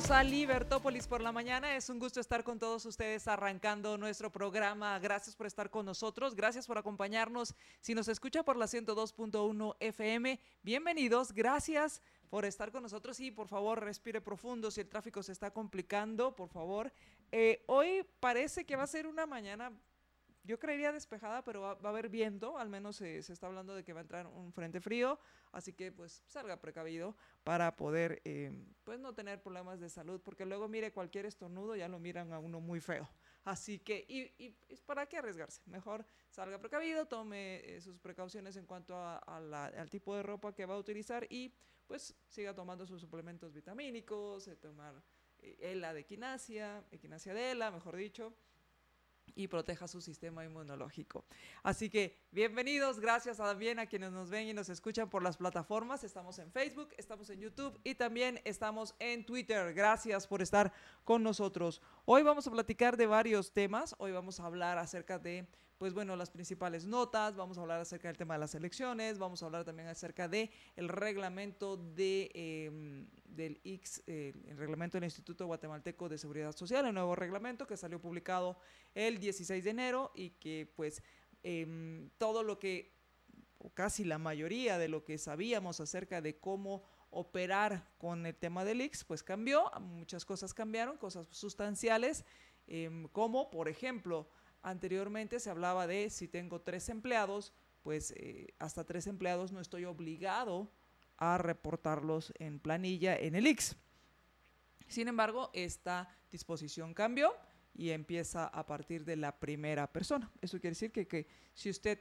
Bienvenidos a Libertópolis por la mañana. Es un gusto estar con todos ustedes arrancando nuestro programa. Gracias por estar con nosotros. Gracias por acompañarnos. Si nos escucha por la 102.1 FM, bienvenidos. Gracias por estar con nosotros y por favor respire profundo. Si el tráfico se está complicando, por favor. Eh, hoy parece que va a ser una mañana yo creería despejada, pero va, a haber viento, al menos se, está hablando de que va a entrar un frente frío, así que pues salga precavido para poder eh, pues no tener problemas de salud, porque luego mire cualquier estornudo ya lo miran a uno muy feo. Así que, y, para qué arriesgarse, mejor salga precavido, tome eh, sus precauciones en cuanto a, al tipo de ropa que va a utilizar y pues siga tomando sus suplementos vitamínicos, eh, tomar ELA de equinacia, equinacia de ELA, mejor dicho y proteja su sistema inmunológico. Así que bienvenidos, gracias también a quienes nos ven y nos escuchan por las plataformas. Estamos en Facebook, estamos en YouTube y también estamos en Twitter. Gracias por estar con nosotros. Hoy vamos a platicar de varios temas. Hoy vamos a hablar acerca de pues bueno, las principales notas, vamos a hablar acerca del tema de las elecciones, vamos a hablar también acerca de el reglamento de, em, del X, el reglamento del Instituto Guatemalteco de Seguridad Social, el nuevo reglamento que salió publicado el 16 de enero y que pues em, todo lo que, o casi la mayoría de lo que sabíamos acerca de cómo operar con el tema del X, pues cambió, muchas cosas cambiaron, cosas sustanciales, em, como por ejemplo, Anteriormente se hablaba de si tengo tres empleados, pues eh, hasta tres empleados no estoy obligado a reportarlos en planilla en el X. Sin embargo, esta disposición cambió y empieza a partir de la primera persona. Eso quiere decir que, que si usted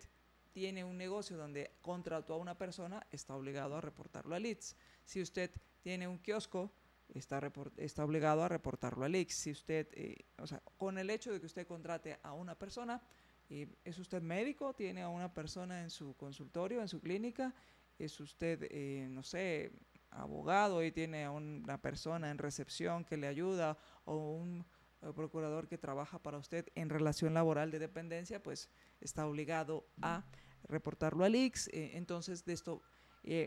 tiene un negocio donde contrató a una persona, está obligado a reportarlo al ITS. Si usted tiene un kiosco está, está obligado a reportarlo al IX. Si usted, eh, o sea, con el hecho de que usted contrate a una persona, eh, ¿es usted médico? ¿Tiene a una persona en su consultorio, en su clínica? ¿Es usted, eh, no sé, abogado y tiene a una persona en recepción que le ayuda o un procurador que trabaja para usted en relación laboral de dependencia? Pues está obligado a reportarlo al IX. entonces, de esto...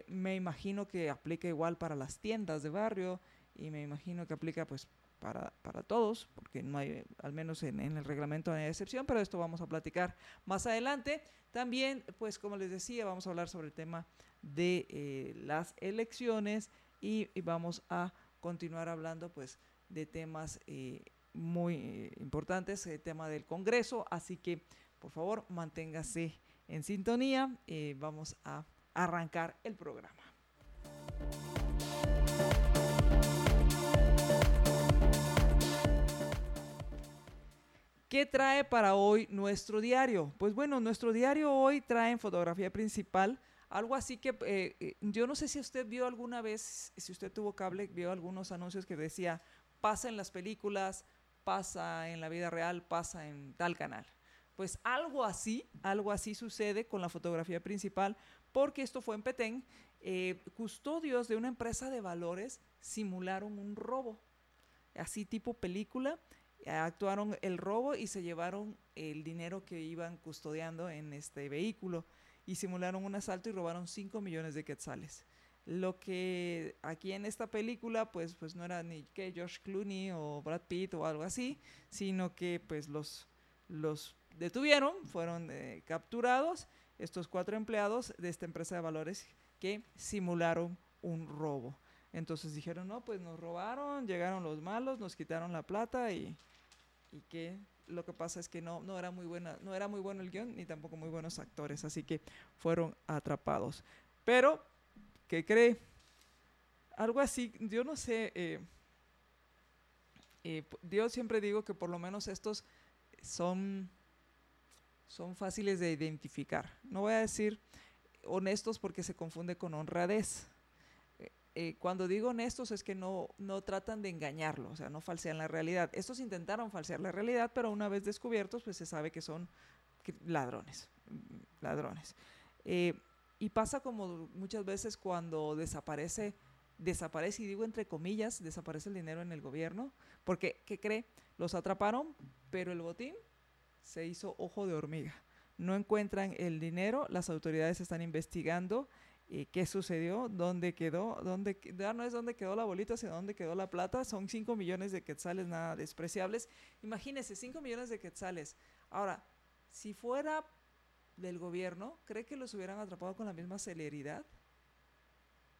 me imagino que aplica igual para las tiendas de barrio, y me imagino que aplica pues para, para todos, porque no hay, al menos en, el reglamento no hay excepción, pero esto vamos a platicar más adelante. También, pues como les decía, vamos a hablar sobre el tema de eh, las elecciones y, vamos a continuar hablando pues de temas eh, muy eh, importantes, el tema del Congreso, así que por favor manténgase en sintonía, vamos a arrancar el programa. ¿Qué trae para hoy nuestro diario? Pues bueno, nuestro diario hoy trae en fotografía principal algo así que eh, eh, yo no sé si usted vio alguna vez, si usted tuvo cable, vio algunos anuncios que decía, pasa en las películas, pasa en la vida real, pasa en tal canal. Pues algo así, algo así sucede con la fotografía principal, porque esto fue en Petén. Eh, custodios de una empresa de valores simularon un robo, así tipo película, actuaron el robo y se llevaron el dinero que iban custodiando en este vehículo y simularon un asalto y robaron 5 millones de quetzales. Lo que aquí en esta película pues, pues no era ni que George Clooney o Brad Pitt o algo así, sino que pues los, los detuvieron, fueron eh, capturados estos cuatro empleados de esta empresa de valores que simularon un robo. Entonces dijeron, no, pues nos robaron, llegaron los malos, nos quitaron la plata y, y que lo que pasa es que no, no, era muy buena, no era muy bueno el guion ni tampoco muy buenos actores, así que fueron atrapados. Pero, ¿qué cree? Algo así, yo no sé, eh, eh, yo siempre digo que por lo menos estos son, son fáciles de identificar. No voy a decir honestos porque se confunde con honradez. Eh, cuando digo honestos es que no, no tratan de engañarlo, o sea, no falsean la realidad. Estos intentaron falsear la realidad, pero una vez descubiertos, pues se sabe que son ladrones, mm, ladrones. Eh, y pasa como muchas veces cuando desaparece, desaparece, y digo entre comillas, desaparece el dinero en el gobierno, porque, ¿qué cree? Los atraparon, pero el botín se hizo ojo de hormiga no encuentran el dinero, las autoridades están investigando eh, qué sucedió, dónde quedó, dónde, ya no es dónde quedó la bolita, sino dónde quedó la plata, son 5 millones de quetzales nada despreciables. Imagínense, 5 millones de quetzales. Ahora, si fuera del gobierno, ¿cree que los hubieran atrapado con la misma celeridad?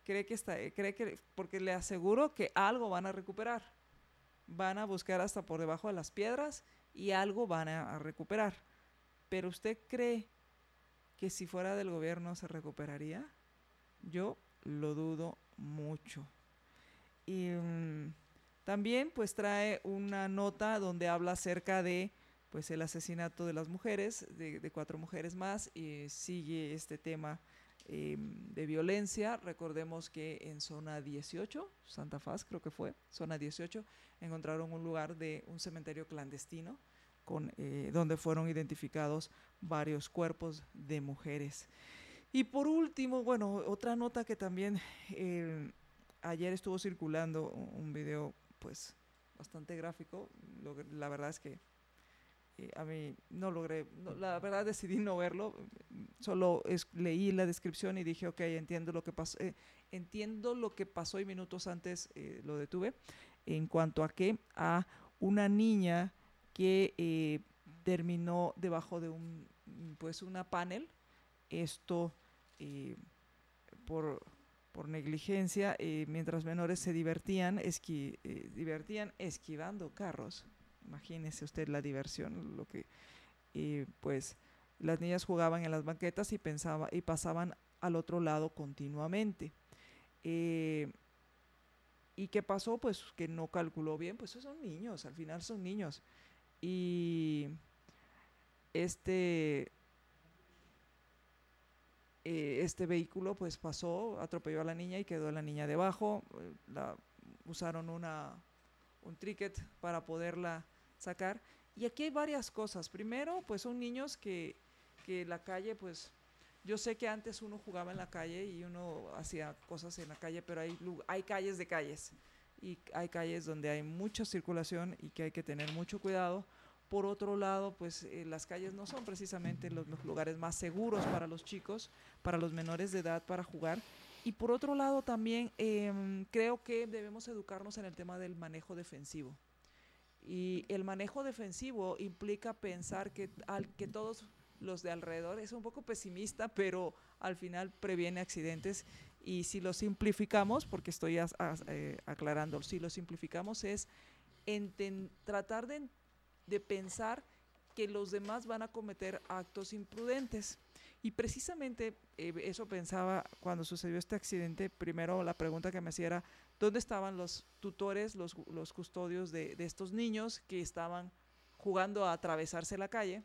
¿Cree que está, cree que, porque le aseguro que algo van a recuperar. Van a buscar hasta por debajo de las piedras y algo van a recuperar. Pero usted cree que si fuera del gobierno se recuperaría? Yo lo dudo mucho. Y mm, también pues trae una nota donde habla acerca de pues el asesinato de las mujeres, de, cuatro mujeres más, y sigue este tema em, de violencia. Recordemos que en zona 18, Santa Faz creo que fue, zona 18, encontraron un lugar de un cementerio clandestino con, eh, donde fueron identificados varios cuerpos de mujeres. Y por último, bueno, otra nota que también eh, ayer estuvo circulando un video pues bastante gráfico, la verdad es que eh, a mí no logré, la verdad decidí no verlo, solo leí la descripción y dije, ok, entiendo lo que pasó, entiendo lo que pasó y minutos antes lo detuve, en cuanto a que a una niña que eh, terminó debajo de un, pues una panel. Esto eh, por, negligencia, eh, mientras menores se divertían, esqui, divertían esquivando carros. Imagínese usted la diversión, lo que pues las niñas jugaban en las banquetas y pensaba y pasaban al otro lado continuamente. ¿Y qué pasó? Pues que no calculó bien, pues son niños, al final son niños y este eh, este vehículo pues pasó, atropelló a la niña y quedó la niña debajo. Eh, la, usaron una, un tricket para poderla sacar. Y aquí hay varias cosas. Primero, pues son niños que, que la calle, pues yo sé que antes uno jugaba en la calle y uno hacía cosas en la calle, pero hay, hay calles de calles y hay calles donde hay mucha circulación y que hay que tener mucho cuidado. Por otro lado, pues eh, las calles no son precisamente los, lugares más seguros para los chicos, para los menores de edad para jugar. Y por otro lado también em, creo que debemos educarnos en el tema del manejo defensivo. Y el manejo defensivo implica pensar que, al, que todos los de alrededor es un poco pesimista, pero al final previene accidentes y si lo simplificamos, porque estoy eh, aclarando, si lo simplificamos es tratar de, de pensar que los demás van a cometer actos imprudentes. Y precisamente eh, eso pensaba cuando sucedió este accidente. Primero la pregunta que me hacía era, ¿dónde estaban los tutores, los, los custodios de, de, estos niños que estaban jugando a atravesarse la calle?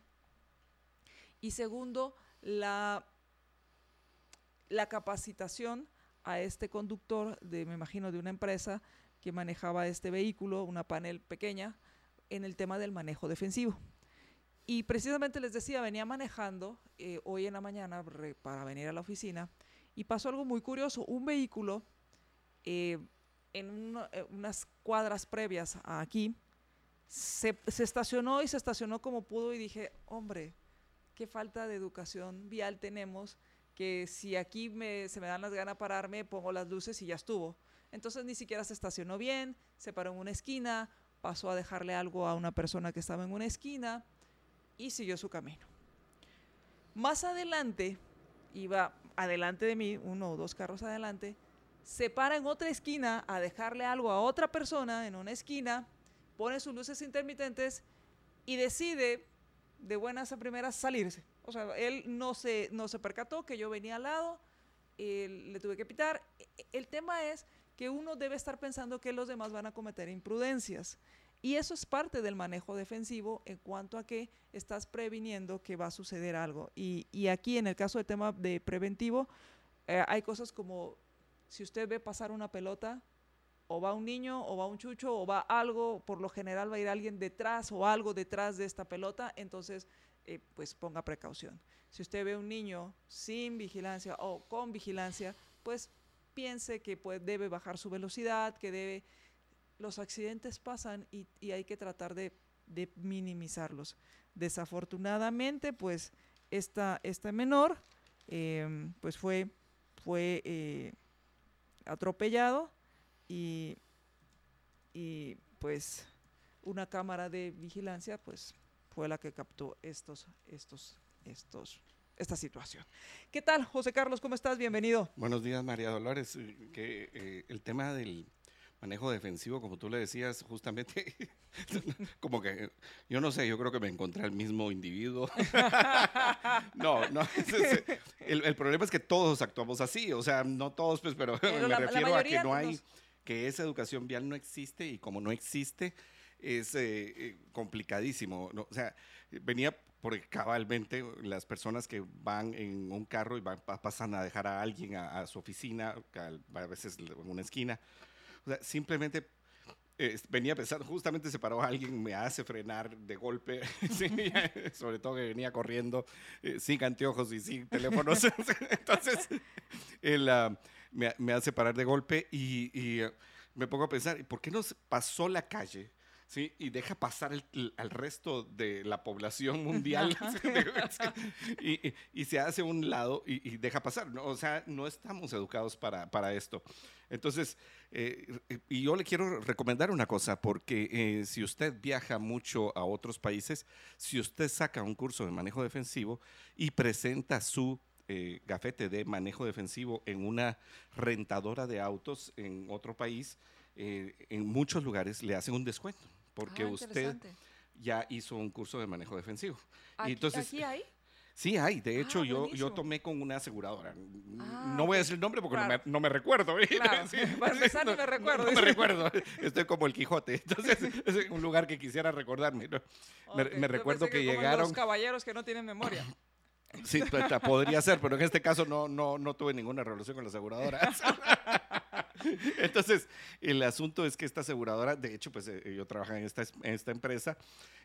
Y segundo, la la capacitación a este conductor de, me imagino, de una empresa que manejaba este vehículo, una panel pequeña, en el tema del manejo defensivo. Y precisamente les decía, venía manejando eh, hoy en la mañana para venir a la oficina y pasó algo muy curioso. Un vehículo eh, en eh, unas cuadras previas a aquí se, estacionó y se estacionó como pudo y dije, hombre, qué falta de educación vial tenemos que si aquí se me dan las ganas de pararme, pongo las luces y ya estuvo. Entonces ni siquiera se estacionó bien, se paró en una esquina, pasó a dejarle algo a una persona que estaba en una esquina y siguió su camino. Más adelante, iba adelante de mí, uno o dos carros adelante, se para en otra esquina a dejarle algo a otra persona en una esquina, pone sus luces intermitentes y decide de buenas a primeras salirse. O sea, él no se, no se percató que yo venía al lado, le tuve que pitar. El tema es que uno debe estar pensando que los demás van a cometer imprudencias. Y eso es parte del manejo defensivo en cuanto a que estás previniendo que va a suceder algo. Y, y aquí en el caso del tema de preventivo, eh, hay cosas como si usted ve pasar una pelota, o va un niño, o va un chucho, o va algo, por lo general va a ir alguien detrás o algo detrás de esta pelota, entonces eh, pues ponga precaución. Si usted ve un niño sin vigilancia o con vigilancia, pues piense que debe bajar su velocidad, que debe... Los accidentes pasan y, hay que tratar de, minimizarlos. Desafortunadamente, pues esta, menor eh, pues fue, fue eh, atropellado y, y pues una cámara de vigilancia pues fue la que captó estos, estos, estos, esta situación. ¿Qué tal, José Carlos? ¿Cómo estás? Bienvenido. Buenos días, María Dolores. Eh, que eh, el tema del manejo defensivo, como tú le decías, justamente, como que, yo no sé, yo creo que me encontré al mismo individuo. no, no, el, el, problema es que todos actuamos así, o sea, no todos, pues, pero, pero me la, refiero la a que no hay... Nos que esa educación vial no existe y como no existe es eh, complicadísimo. ¿no? O sea, venía porque cabalmente las personas que van en un carro y van, pasan a dejar a alguien a, su oficina, a, veces en una esquina, o sea, simplemente eh, venía pensando, justamente se paró alguien, me hace frenar de golpe, sobre todo que venía corriendo sin anteojos y sin teléfonos. Entonces, el, uh, me, me, hace parar de golpe y, y uh, me pongo a pensar, ¿por qué no pasó la calle? ¿Sí? Y deja pasar el, al resto de la población mundial y, y, se hace un lado y, y, deja pasar. ¿no? O sea, no estamos educados para, para esto. Entonces, eh, y yo le quiero recomendar una cosa, porque eh, si usted viaja mucho a otros países, si usted saca un curso de manejo defensivo y presenta su eh, gafete de manejo defensivo en una rentadora de autos en otro país, eh, en muchos lugares le hacen un descuento porque ah, usted ya hizo un curso de manejo defensivo. ¿Aquí, entonces, ¿aquí hay? Sí hay, de hecho ah, yo, yo tomé con una aseguradora. Ah, no voy a decir el nombre porque no, me, no, me, recuerdo. Claro. Sí, no me recuerdo. No, me recuerdo, estoy como el Quijote. Entonces es un lugar que quisiera recordarme. Okay. Me, me recuerdo que, que llegaron... Los caballeros que no tienen memoria. Sí, pues, podría ser, pero en este caso no, no, no tuve ninguna relación con la aseguradora. Entonces, el asunto es que esta aseguradora, de hecho, pues eh, yo trabajo en esta, en esta empresa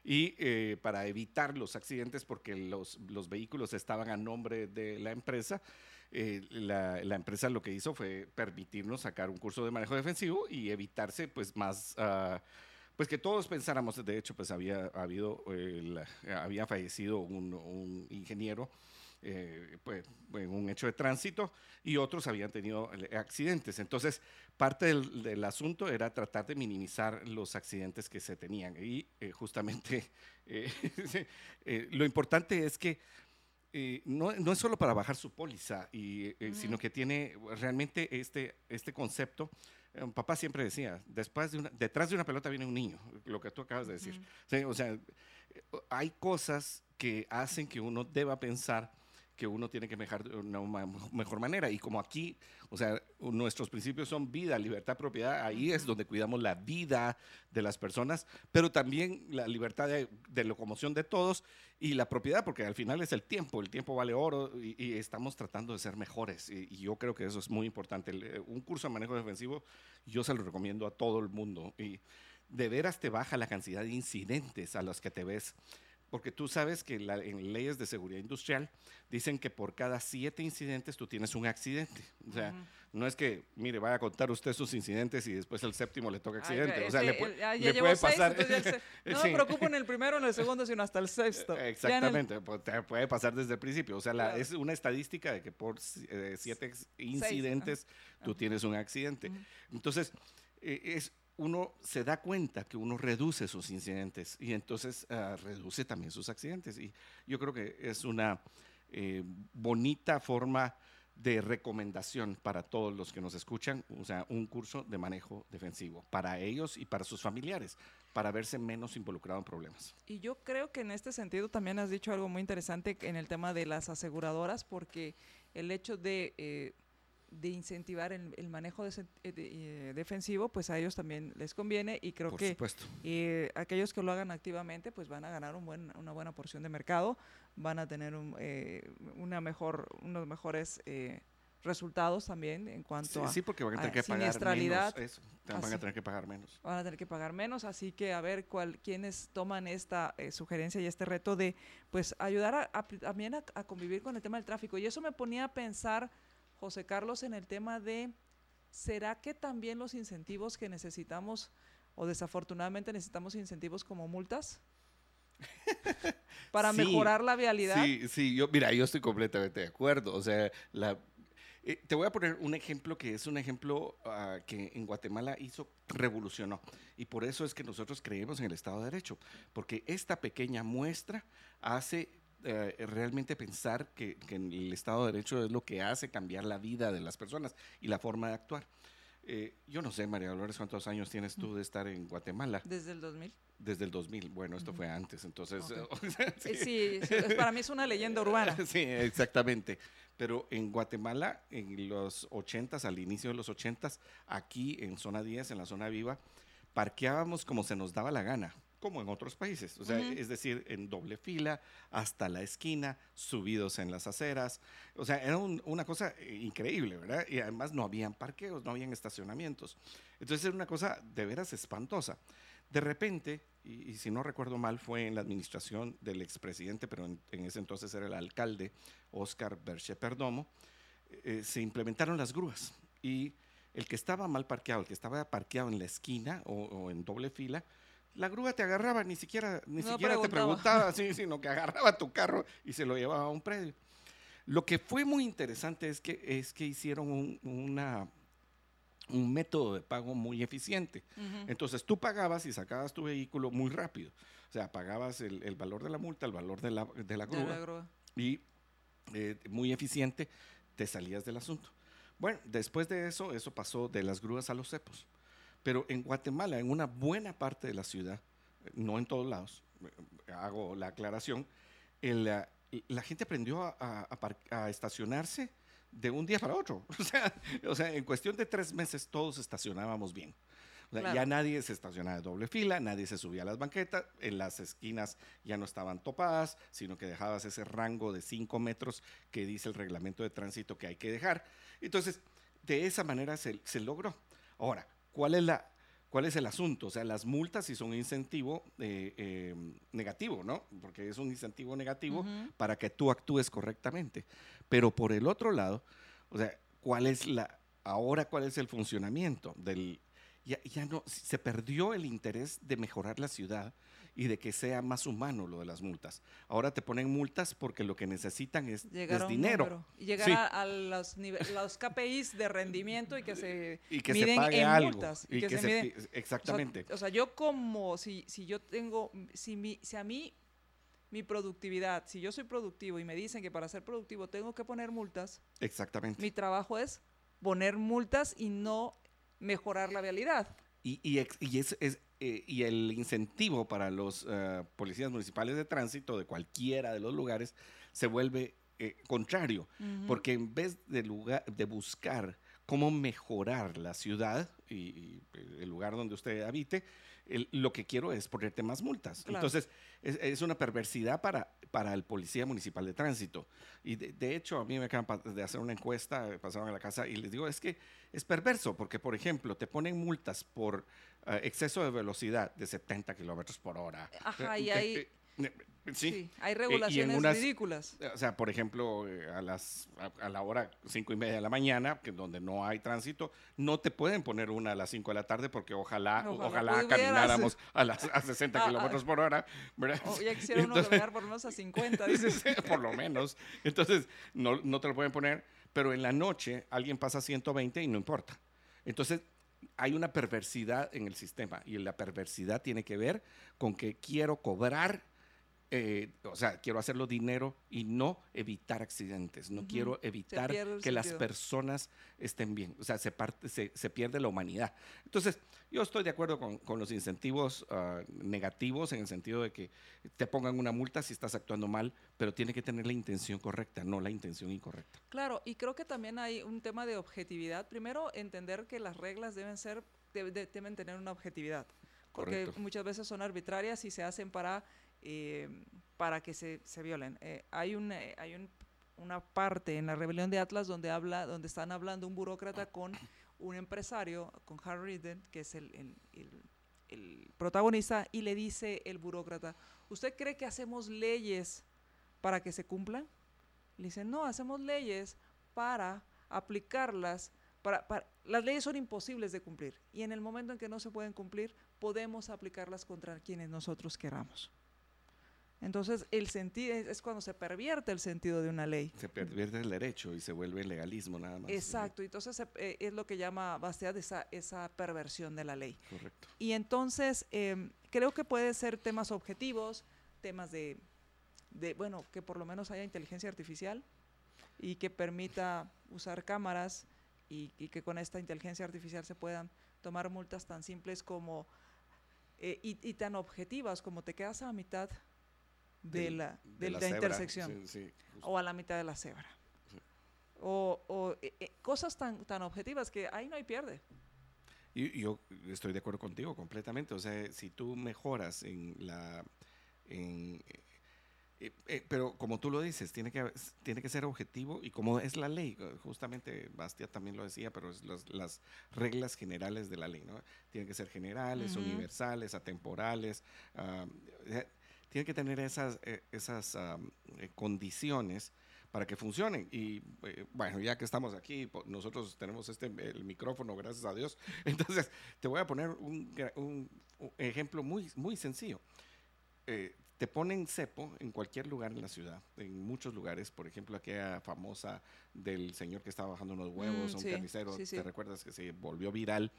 y eh, para evitar los accidentes, porque los, los, vehículos estaban a nombre de la empresa, eh, la, la, empresa lo que hizo fue permitirnos sacar un curso de manejo defensivo y evitarse pues más... Uh, pues que todos pensáramos, de hecho, pues había habido, eh, había fallecido un, un ingeniero eh, pues, en un hecho de tránsito y otros habían tenido eh, accidentes. Entonces, parte del, del, asunto era tratar de minimizar los accidentes que se tenían. Y eh, justamente eh, lo importante es que no, no, es solo para bajar su póliza, y, mm. sino que tiene realmente este, este concepto un papá siempre decía, después de una, detrás de una pelota viene un niño, lo que tú acabas de decir. ¿Sí? O sea, hay cosas que hacen que uno deba pensar que uno tiene que mejorar de una mejor manera. Y como aquí, o sea, nuestros principios son vida, libertad, propiedad, ahí es donde cuidamos la vida de las personas, pero también la libertad de, locomoción de todos y la propiedad, porque al final es el tiempo, el tiempo vale oro y, estamos tratando de ser mejores. Y, y, yo creo que eso es muy importante. Eh, un curso de manejo defensivo, yo se lo recomiendo a todo el mundo. Y de veras te baja la cantidad de incidentes a los que te ves porque tú sabes que la, en leyes de seguridad industrial dicen que por cada siete incidentes tú tienes un accidente. O sea, uh -huh. no es que, mire, vaya a contar usted sus incidentes y después el séptimo le toca accidente. Ay, o sea, ese, le, ya, le puede seis, pasar. no sí. me preocupo en el primero, en el segundo, sino hasta el sexto. Exactamente, el... pues, puede pasar desde el principio. O sea, la, es una estadística de que por eh, siete incidentes seis. tú tienes un accidente. Uh -huh. Entonces, eh, es uno se da cuenta que uno reduce sus incidentes y entonces uh, reduce también sus accidentes. Y yo creo que es una eh, bonita forma de recomendación para todos los que nos escuchan, o sea, un curso de manejo defensivo para ellos y para sus familiares, para verse menos involucrado en problemas. Y yo creo que en este sentido también has dicho algo muy interesante en el tema de las aseguradoras, porque el hecho de... Eh, de incentivar el, el manejo de- eh, de- eh, defensivo, pues a ellos también les conviene y creo Por que supuesto. eh, aquellos que lo hagan activamente, pues van a ganar un buen, una buena porción de mercado, van a tener un, eh, una mejor, unos mejores eh, resultados también en Sí, cuanto a sí, porque van a a tener que pagar menos. Eso, van Así. a tener que pagar menos. van a tener que pagar menos, así que a ver cuál, quiénes toman esta eh, sugerencia y este reto de pues ayudar a, a- también a, a convivir con el tema del tráfico. Y eso me ponía a pensar, José Carlos, en el tema de, ¿será que también los incentivos que necesitamos o desafortunadamente necesitamos incentivos como multas? Para Sí, mejorar la vialidad. Sí, sí, yo, mira, yo estoy completamente de acuerdo. O sea, la, eh, te voy a poner un ejemplo que es un ejemplo ah, que en Guatemala hizo, revolucionó. Y por eso es que nosotros creemos en el Estado de Derecho, porque esta pequeña muestra hace eh, realmente pensar que, que el Estado de Derecho es lo que hace cambiar la vida de las personas y la forma de actuar. Eh, yo no sé, María Dolores, ¿cuántos años tienes tú de estar en Guatemala? Desde el 2000. Desde el 2000. Bueno, esto fue antes, entonces... Sí. Eh, Sí, sí, es- para mí es una leyenda urbana. Sí, exactamente. Pero en Guatemala, en los 80s, al inicio de los 80s, aquí en zona 10, en la zona viva, parqueábamos como se nos daba la gana, como en otros países. O sea, es decir, en doble fila, hasta la esquina, subidos en las aceras. O sea, era un- una cosa eh, increíble, ¿verdad? Y además no habían parqueos, no habían estacionamientos. Entonces era una cosa de veras espantosa. De repente, y, y si no recuerdo mal, fue en la administración del expresidente, pero en, en ese entonces era el alcalde, Oscar Berche Perdomo, eh, se implementaron las grúas. Y el que estaba mal parqueado, el que estaba parqueado en la esquina o, o en doble fila, la grúa te agarraba, ni siquiera, ni No siquiera te preguntaba. sí, sino que agarraba tu carro y se lo llevaba a un predio. Lo que fue muy interesante es que, es que hicieron un, una, un método de pago muy eficiente. Entonces tú pagabas y sacabas tu vehículo muy rápido. O sea, pagabas el, el valor de la multa, el valor de la, de la De grúa la grúa. y eh, muy eficiente te salías del asunto. Bueno, después de eso, eso pasó de las grúas a los cepos. Pero en Guatemala, en una buena parte de la ciudad, no en todos lados, hago la aclaración, el, ah, la gente aprendió a, a- a estacionarse de un día para otro. O sea, o sea, en cuestión de tres meses todos estacionábamos bien. O sea, Claro. Ya nadie se estacionaba de doble fila, nadie se subía a las banquetas, en las esquinas ya no estaban topadas, sino que dejabas ese rango de cinco metros que dice el reglamento de tránsito que hay que dejar. Entonces, de esa manera se, se logró. Ahora, ¿cuál es, la, ¿cuál es el asunto? O sea, las multas sí son un incentivo eh, eh, negativo, ¿no? Porque es un incentivo negativo para que tú actúes correctamente. Pero por el otro lado, o sea, ¿cuál es la, ahora cuál es el funcionamiento del... Ya, ya no, se perdió el interés de mejorar la ciudad y de que sea más humano lo de las multas. Ahora te ponen multas porque lo que necesitan es, dinero. número y llegar Sí. a, a los, los KPIs de rendimiento y que se y que miden se pague en algo. multas y que, se, miden- o sea, exactamente. O sea, yo como, si, si yo tengo, si, mi, si a mí mi productividad, si yo soy productivo y me dicen que para ser productivo tengo que poner multas, exactamente. mi trabajo es poner multas y no mejorar la vialidad. Y, y, ex- y es, es, eh, y el incentivo para los eh, policías municipales de tránsito de cualquiera de los lugares se vuelve eh, contrario, porque en vez de, lugar, de buscar cómo mejorar la ciudad y, y el lugar donde usted habite, el- lo que quiero es ponerte más multas. Claro. Entonces, es, es una perversidad para, para el policía municipal de tránsito. Y de, de hecho, a mí me acaban de hacer una encuesta, pasaron a la casa y les digo, es que es perverso, porque, por ejemplo, te ponen multas por eh, exceso de velocidad de 70 kilómetros por hora. Ajá, y Eh, eh, eh, sí. Sí, hay en regulaciones unas- ridículas. O sea, por ejemplo, eh, a, las, a, a la hora cinco y media de la mañana, que donde no hay tránsito, no te pueden poner una a las 5 de la tarde porque ojalá, Ojalá camináramos a, las, a 60 Ah, ah. kilómetros por hora. ¿verdad? Oh, ya quisiera uno Entonces- caminar por lo menos a 50, dices. por lo menos. Entonces, no, no te lo pueden poner, pero en la noche alguien pasa 120 y no importa. Entonces, hay una perversidad en el sistema y la perversidad tiene que ver con que quiero cobrar eh, o sea, quiero hacerlo dinero y no evitar accidentes, no quiero evitar que las personas estén bien, o sea, se, parte, se, se, pierde la humanidad. Entonces, yo estoy de acuerdo con, con los incentivos uh, negativos en el sentido de que te pongan una multa si estás actuando mal, pero tiene que tener la intención correcta, no la intención incorrecta. Claro, y creo que también hay un tema de objetividad. Primero, entender que las reglas deben ser, deben tener una objetividad porque muchas veces son arbitrarias y se hacen para eh, para que se, se violen. Eh, hay un, eh, hay un, una parte en la rebelión de Atlas donde, habla, donde están hablando un burócrata con un empresario, con Harry Ridden, que es el, el, el, protagonista, y le dice el burócrata, ¿usted cree que hacemos leyes para que se cumplan? Le dice, no, hacemos leyes para aplicarlas. Para, para, las leyes son imposibles de cumplir y en el momento en que no se pueden cumplir, podemos aplicarlas contra quienes nosotros queramos. Entonces, el sentido es, cuando se pervierte el sentido de una ley. Se pervierte el derecho y se vuelve legalismo nada más. Exacto, entonces eh, es lo que llama Bastiat esa, esa perversión de la ley. Correcto. Y entonces, em, creo que puede ser temas objetivos, temas de, de, bueno, que por lo menos haya inteligencia artificial y que permita usar cámaras y, y que con esta inteligencia artificial se puedan tomar multas tan simples como eh, y, y, tan objetivas como te quedas a mitad de, la, de, la, intersección o a la mitad de la cebra. O, eh, eh, cosas tan, tan objetivas que ahí no hay pierde. Y yo estoy de acuerdo contigo completamente. O sea, si tú mejoras en la... En, eh, pero como tú lo dices, tiene que, tiene que ser objetivo y como es la ley, justamente Bastia también lo decía, pero es las reglas generales de la ley, ¿no? Tienen que ser generales, universales, atemporales. Uh, tiene que tener esas, eh, esas eh, condiciones para que funcionen. Y eh, bueno, ya que estamos aquí, nosotros tenemos este el micrófono, gracias a Dios. Entonces, te voy a poner un, un, ejemplo muy, muy sencillo. te ponen cepo en cualquier lugar en la ciudad, en muchos lugares, por ejemplo, aquella famosa del señor que estaba bajando unos huevos, mm, un carnicero, ¿te recuerdas que se volvió viral?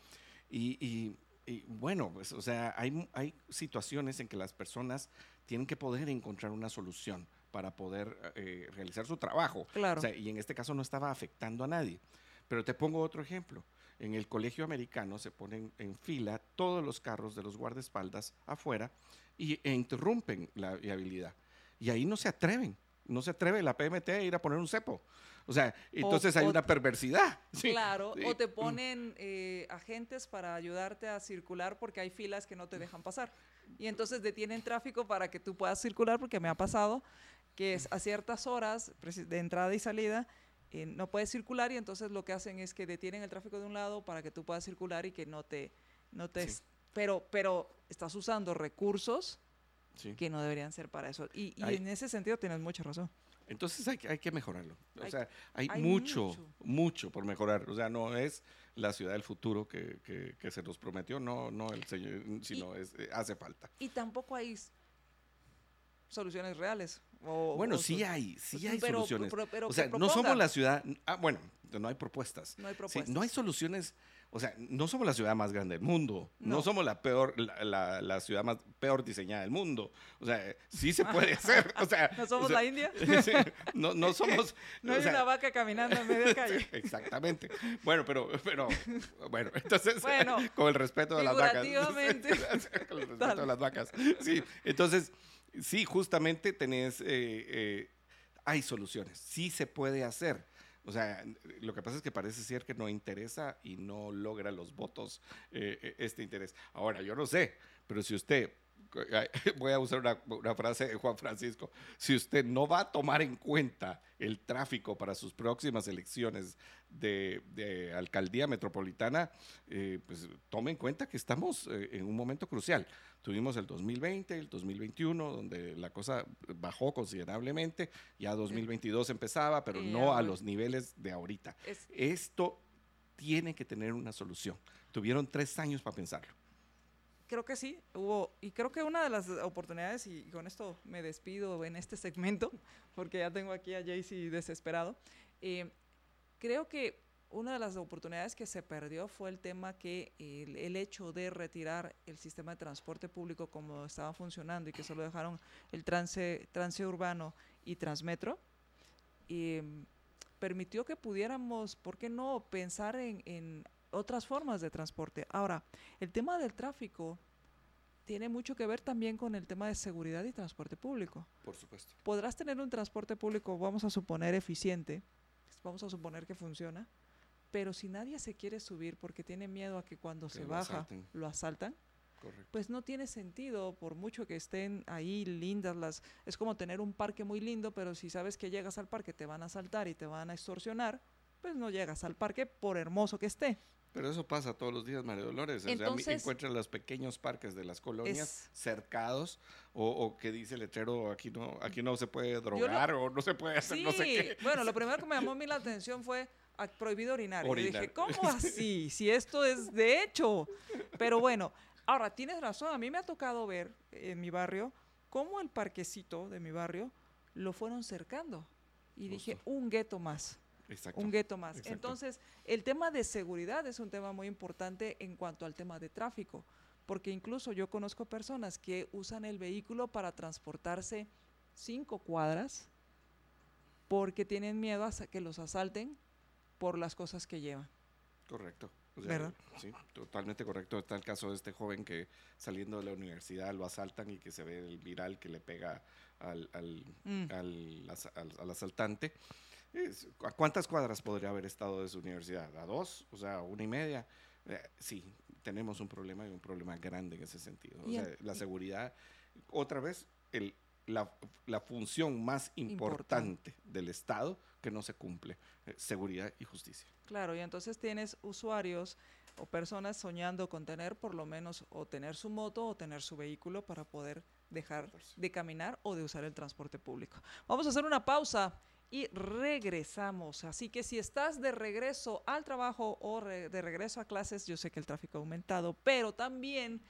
y, y bueno, pues, o sea, hay, hay situaciones en que las personas tienen que poder encontrar una solución para poder eh, realizar su trabajo. Claro. y en este caso no estaba afectando a nadie. Pero te pongo otro ejemplo. En el colegio americano se ponen en fila todos los carros de los guardaespaldas afuera y, e interrumpen la viabilidad. Y ahí no se atreven. No se atreve la PMT a ir a poner un cepo. O sea, entonces hay una perversidad. Claro, o te ponen eh, agentes para ayudarte a circular porque hay filas que no te dejan pasar. Y entonces detienen tráfico para que tú puedas circular, porque me ha pasado que es a ciertas horas de entrada y salida eh, no puedes circular y entonces lo que hacen es que detienen el tráfico de un lado para que tú puedas circular y que no te... No te pero, pero estás usando recursos que no deberían ser para eso. Y, en ese sentido tienes mucha razón. Entonces hay, hay que mejorarlo. O sea, hay, mucho, mucho, por mejorar. O sea, no es la ciudad del futuro que, que, se nos prometió, no, no el señor, sino es, eh, hace falta. Y tampoco hay soluciones reales. bueno, sí hay, sí hay soluciones. o sea, no somos la ciudad, ah, bueno, no hay propuestas. No hay propuestas. no hay soluciones o sea, no somos la ciudad más grande del mundo, no, somos la peor, la, la, ciudad más peor diseñada del mundo. O sea, sí se puede hacer. O sea, ¿No somos la India? no, no somos. no hay una vaca caminando en medio calle. exactamente. Bueno, pero, pero, bueno, entonces, con el respeto de las vacas. con el respeto de las vacas. Sí, entonces, sí, justamente tenés, eh, eh, hay soluciones, sí se puede hacer. O sea, lo que pasa es que parece ser que no interesa y no logra los votos eh, eh, este interés. Ahora, yo no sé, pero si usted, voy a usar una, una, frase de Juan Francisco, si usted no va a tomar en cuenta el tráfico para sus próximas elecciones de, alcaldía metropolitana, eh, pues tome en cuenta que estamos en un momento crucial. Tuvimos el 2020, el 2021, donde la cosa bajó considerablemente. Ya 2022 empezaba, pero no a los niveles de ahorita. Esto tiene que tener una solución. Tuvieron tres años para pensarlo. Creo que sí, hubo, y creo que una de las oportunidades, y con esto me despido en este segmento, porque ya tengo aquí a Jaycee desesperado, eh, creo que una de las oportunidades que se perdió fue el tema que el, el, hecho de retirar el sistema de transporte público como estaba funcionando y que solo dejaron el trance, trance urbano y transmetro, mm, permitió que pudiéramos, ¿por qué no?, pensar en, en otras formas de transporte. Ahora, el tema del tráfico tiene mucho que ver también con el tema de seguridad y transporte público. Por supuesto. Podrás tener un transporte público, vamos a suponer, eficiente, vamos a suponer que funciona, pero si nadie se quiere subir porque tiene miedo a que cuando Que se lo baja asalten. lo asaltan, Correcto. pues no tiene sentido, por mucho que estén ahí lindas las... Es como tener un parque muy lindo, pero si sabes que llegas al parque te van a asaltar y te van a extorsionar, pues no llegas al parque por hermoso que esté. Pero eso pasa todos los días, María Dolores. o sea, Entonces- encuentras los pequeños parques de las colonias Es- cercados o, o que dice el letrero aquí no aquí no se puede drogar o no se puede hacer Sí, no sé qué. bueno, lo primero que me llamó a mí la atención fue prohibido orinar. Y Orinar. dije, ¿cómo así? Si esto es de hecho. Pero bueno, ahora tienes razón. A mí me ha tocado ver en mi barrio cómo el parquecito de mi barrio lo fueron cercando. Y dije, un gueto más, Exacto. un gueto más. exacto. Entonces, el tema de seguridad es un tema muy importante en cuanto al tema de tráfico. Porque incluso yo conozco personas que usan el vehículo para transportarse cinco cuadras porque tienen miedo a que los asalten por las cosas que llevan. Correcto. O sea, ¿Verdad? Sí, totalmente correcto. Está el caso de este joven que saliendo de la universidad lo asaltan y que se ve el viral que le pega al, al, Mm. al, asa- al- al asaltante. Es- ¿A cuántas cuadras podría haber estado de su universidad? ¿A dos? O sea, una y media. Eh, sí, tenemos un problema y un problema grande en ese sentido. O sea, la seguridad, otra vez, el, la, la función más Importante. importante del Estado que no se cumple, eh, seguridad y justicia. Claro, y entonces tienes usuarios o personas soñando con tener por lo menos o tener su moto o tener su vehículo para poder dejar de caminar o de usar el transporte público. Vamos a hacer una pausa y regresamos. Así que si estás de regreso al trabajo o de regreso a clases, yo sé que el tráfico ha aumentado, pero también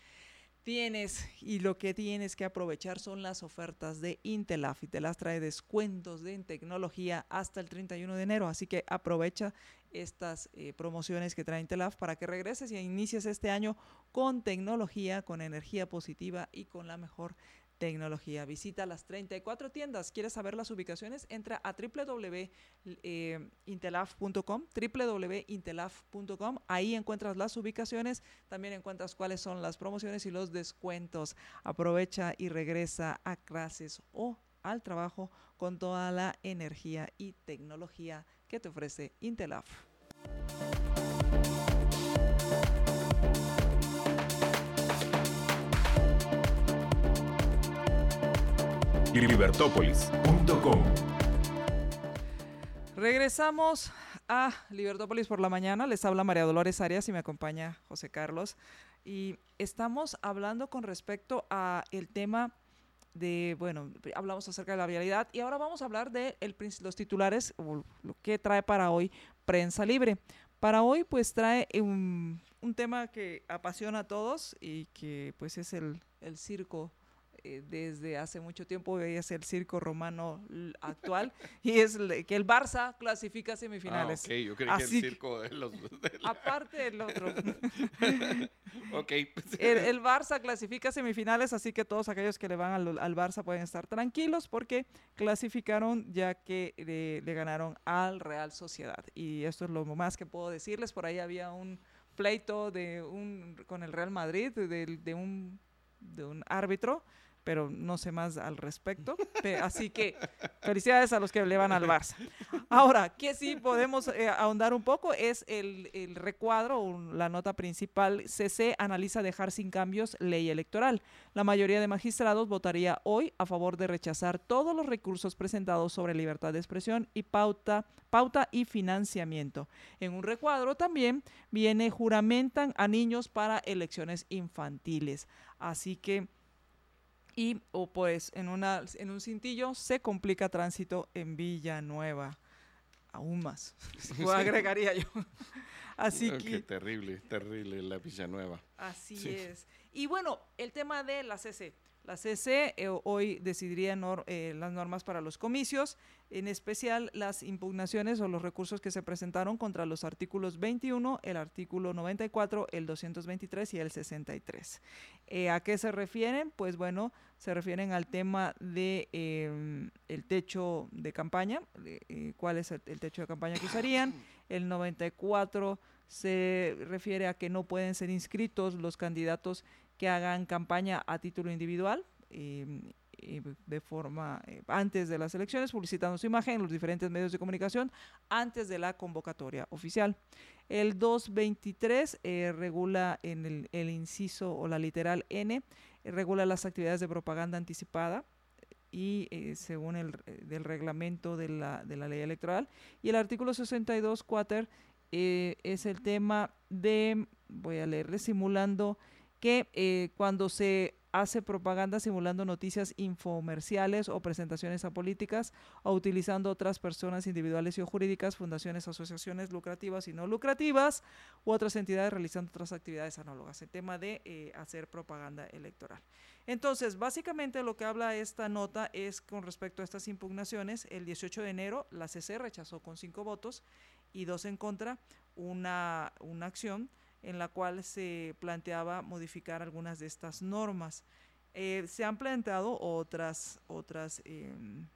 tienes y lo que tienes que aprovechar son las ofertas de Intelaf y te las trae descuentos de en tecnología hasta el 31 de enero. Así que aprovecha estas eh, promociones que trae Intelaf para que regreses y inicies este año con tecnología, con energía positiva y con la mejor tecnología. Visita las 34 tiendas. ¿Quieres saber las ubicaciones? Entra a www.intelaf.com, www.intelaf.com. Ahí encuentras las ubicaciones, también encuentras cuáles son las promociones y los descuentos. Aprovecha y regresa a clases o al trabajo con toda la energía y tecnología que te ofrece Intelaf. Libertópolis.com Regresamos a Libertópolis por la mañana. Les habla María Dolores Arias y me acompaña José Carlos. Y estamos hablando con respecto a el tema de, bueno, hablamos acerca de la vialidad y ahora vamos a hablar de los titulares, o lo que trae para hoy Prensa Libre. Para hoy pues trae un, tema que apasiona a todos y que pues es el circo eh, desde hace mucho tiempo veías el circo romano actual y es que el Barça clasifica semifinales. Ah, ok, yo creí Así que el circo de los... de la- Aparte del otro. ok, pues, El, el Barça clasifica semifinales, así que todos aquellos que le van al, al Barça pueden estar tranquilos porque clasificaron ya que le, le ganaron al Real Sociedad. Y esto es lo más que puedo decirles. Por ahí había un pleito de un, con el Real Madrid de, de un, de un árbitro, pero no sé más al respecto. Pe- Así que felicidades a los que le van al Barça. Ahora, que sí podemos eh, ahondar un poco es el, el recuadro, la nota principal. CC analiza dejar sin cambios ley electoral. La mayoría de magistrados votaría hoy a favor de rechazar todos los recursos presentados sobre libertad de expresión y pauta, pauta y financiamiento. En un recuadro también viene juramentan a niños para elecciones infantiles. Así que y o pues en una en un cintillo se complica tránsito en Villanueva aún más. Lo agregaría yo. Así que terrible, terrible la Villanueva. así Sí. es. Y bueno el tema de la CC La CC eh, hoy decidiría eh, las normas para los comicios, en especial las impugnaciones o los recursos que se presentaron contra los artículos 21, el artículo 94, el 223 y el 63. Eh, ¿A qué se refieren? Pues bueno, se refieren al tema de em, el techo de campaña, cuál es el, el techo de campaña que usarían. El 94 se refiere a que no pueden ser inscritos los candidatos que hagan campaña a título individual. Em, de forma eh, antes de las elecciones, publicitando su imagen en los diferentes medios de comunicación antes de la convocatoria oficial. El 223 eh, regula en el, inciso o la literal N, eh, regula las actividades de propaganda anticipada y según el del reglamento de la, de la ley electoral. Y el artículo 62, 4 es el tema de, voy a leerle, simulando que eh, cuando se hace propaganda simulando noticias infomerciales o presentaciones a políticas o utilizando otras personas individuales y o jurídicas, fundaciones, asociaciones lucrativas y no lucrativas u otras entidades realizando otras actividades análogas. El tema de eh, hacer propaganda electoral. Entonces, básicamente lo que habla esta nota es con respecto a estas impugnaciones. El 18 de enero la CC rechazó con cinco votos y dos en contra una, una acción en la cual se planteaba modificar algunas de estas normas. Eh, se han planteado otras, otras em,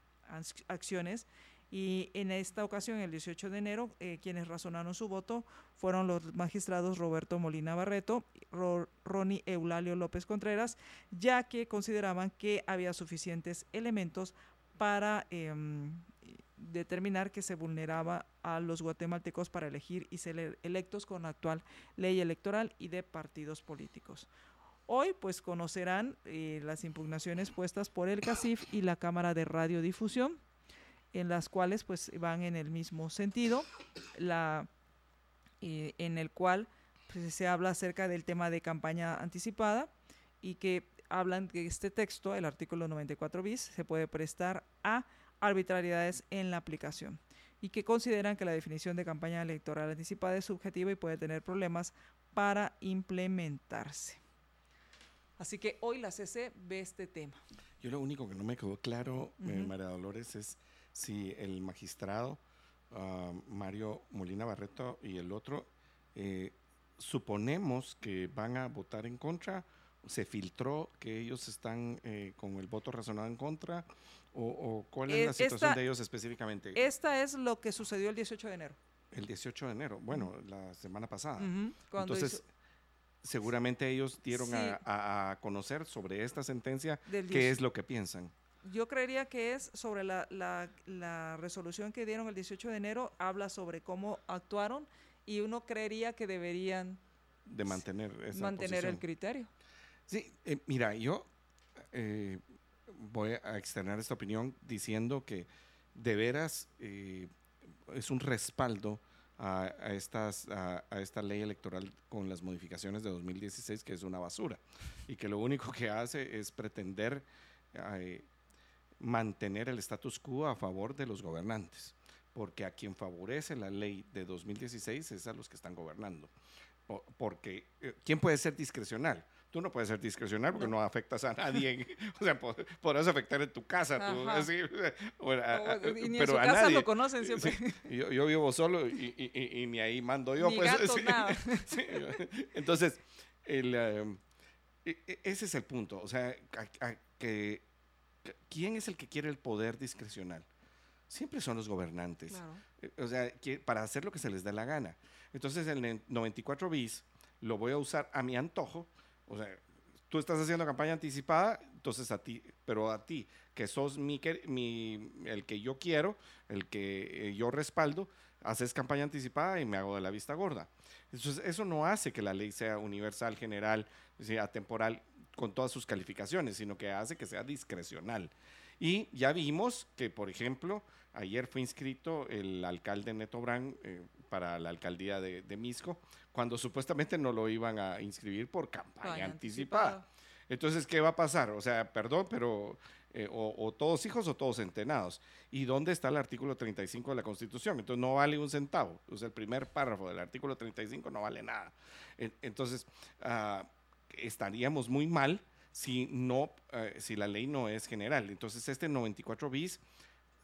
acciones y en esta ocasión, el 18 de enero, eh, quienes razonaron su voto fueron los magistrados Roberto Molina Barreto, y Ronnie Eulalio López Contreras, ya que consideraban que había suficientes elementos para em, determinar que se vulneraba a los guatemaltecos para elegir y ser electos con la actual ley electoral y de partidos políticos. Hoy pues conocerán eh, las impugnaciones puestas por el CACIF y la Cámara de Radiodifusión, en las cuales pues van en el mismo sentido, la, eh, en el cual pues, se habla acerca del tema de campaña anticipada y que hablan que este texto, el artículo 94 bis, se puede prestar a arbitrariedades en la aplicación y que consideran que la definición de campaña electoral anticipada es subjetiva y puede tener problemas para implementarse. Así que hoy la CC ve este tema. Yo lo único que no me quedó claro, eh, María Dolores, es si el magistrado ah, Mario Molina Barreto y el otro, eh, suponemos que van a votar en contra, se filtró que ellos están eh, con el voto razonado en contra ¿O, cuál es la situación de ellos específicamente? Esta es lo que sucedió el 18 de enero. El 18 de enero, bueno, la semana pasada. Entonces, seguramente ellos dieron a, conocer sobre esta sentencia qué es lo que piensan. Yo creería que es sobre la, la, resolución que dieron el 18 de enero, habla sobre cómo actuaron y uno creería que deberían de mantener mantener el criterio. Sí, eh, mira, yo eh, voy a externar esta opinión diciendo que de veras eh, es un respaldo a, estas, a, esta ley electoral con las modificaciones de 2016, que es una basura, y que lo único que hace es pretender eh, mantener el status quo a favor de los gobernantes, porque a quien favorece la ley de 2016 es a los que están gobernando. Porque, eh, ¿quién puede ser discrecional? Tú no puedes ser discrecional porque no, afectas a nadie. o sea, podrás afectar en tu casa. y ni en su casa lo conocen siempre. yo, vivo solo y, ni ahí mando yo. Ni pues, nada. Entonces, el, e, e, ese es el punto. O sea, que, ¿quién es el que quiere el poder discrecional? Siempre son los gobernantes. Eh, o sea, para hacer lo que se les dé la gana. Entonces, el 94 bis lo voy a usar a mi antojo o sea, tú estás haciendo campaña anticipada, entonces a ti, pero a ti, que sos mi, mi el que yo quiero, el que eh, yo respaldo, haces campaña anticipada y me hago de la vista gorda. Entonces, eso no hace que la ley sea universal, general, sea temporal, con todas sus calificaciones, sino que hace que sea discrecional. Y ya vimos que, por ejemplo, ayer fue inscrito el alcalde Neto Brand eh, para la alcaldía de, de, Misco, cuando supuestamente no lo iban a inscribir por campaña anticipada. Entonces, ¿qué va a pasar? O sea, perdón, pero eh, o, todos hijos o todos entenados. ¿Y dónde está el artículo 35 de la Constitución? Entonces, no vale un centavo. O sea, el primer párrafo del artículo 35 no vale nada. Entonces, ah, estaríamos muy mal si, no, eh, si la ley no es general. Entonces, este 94 bis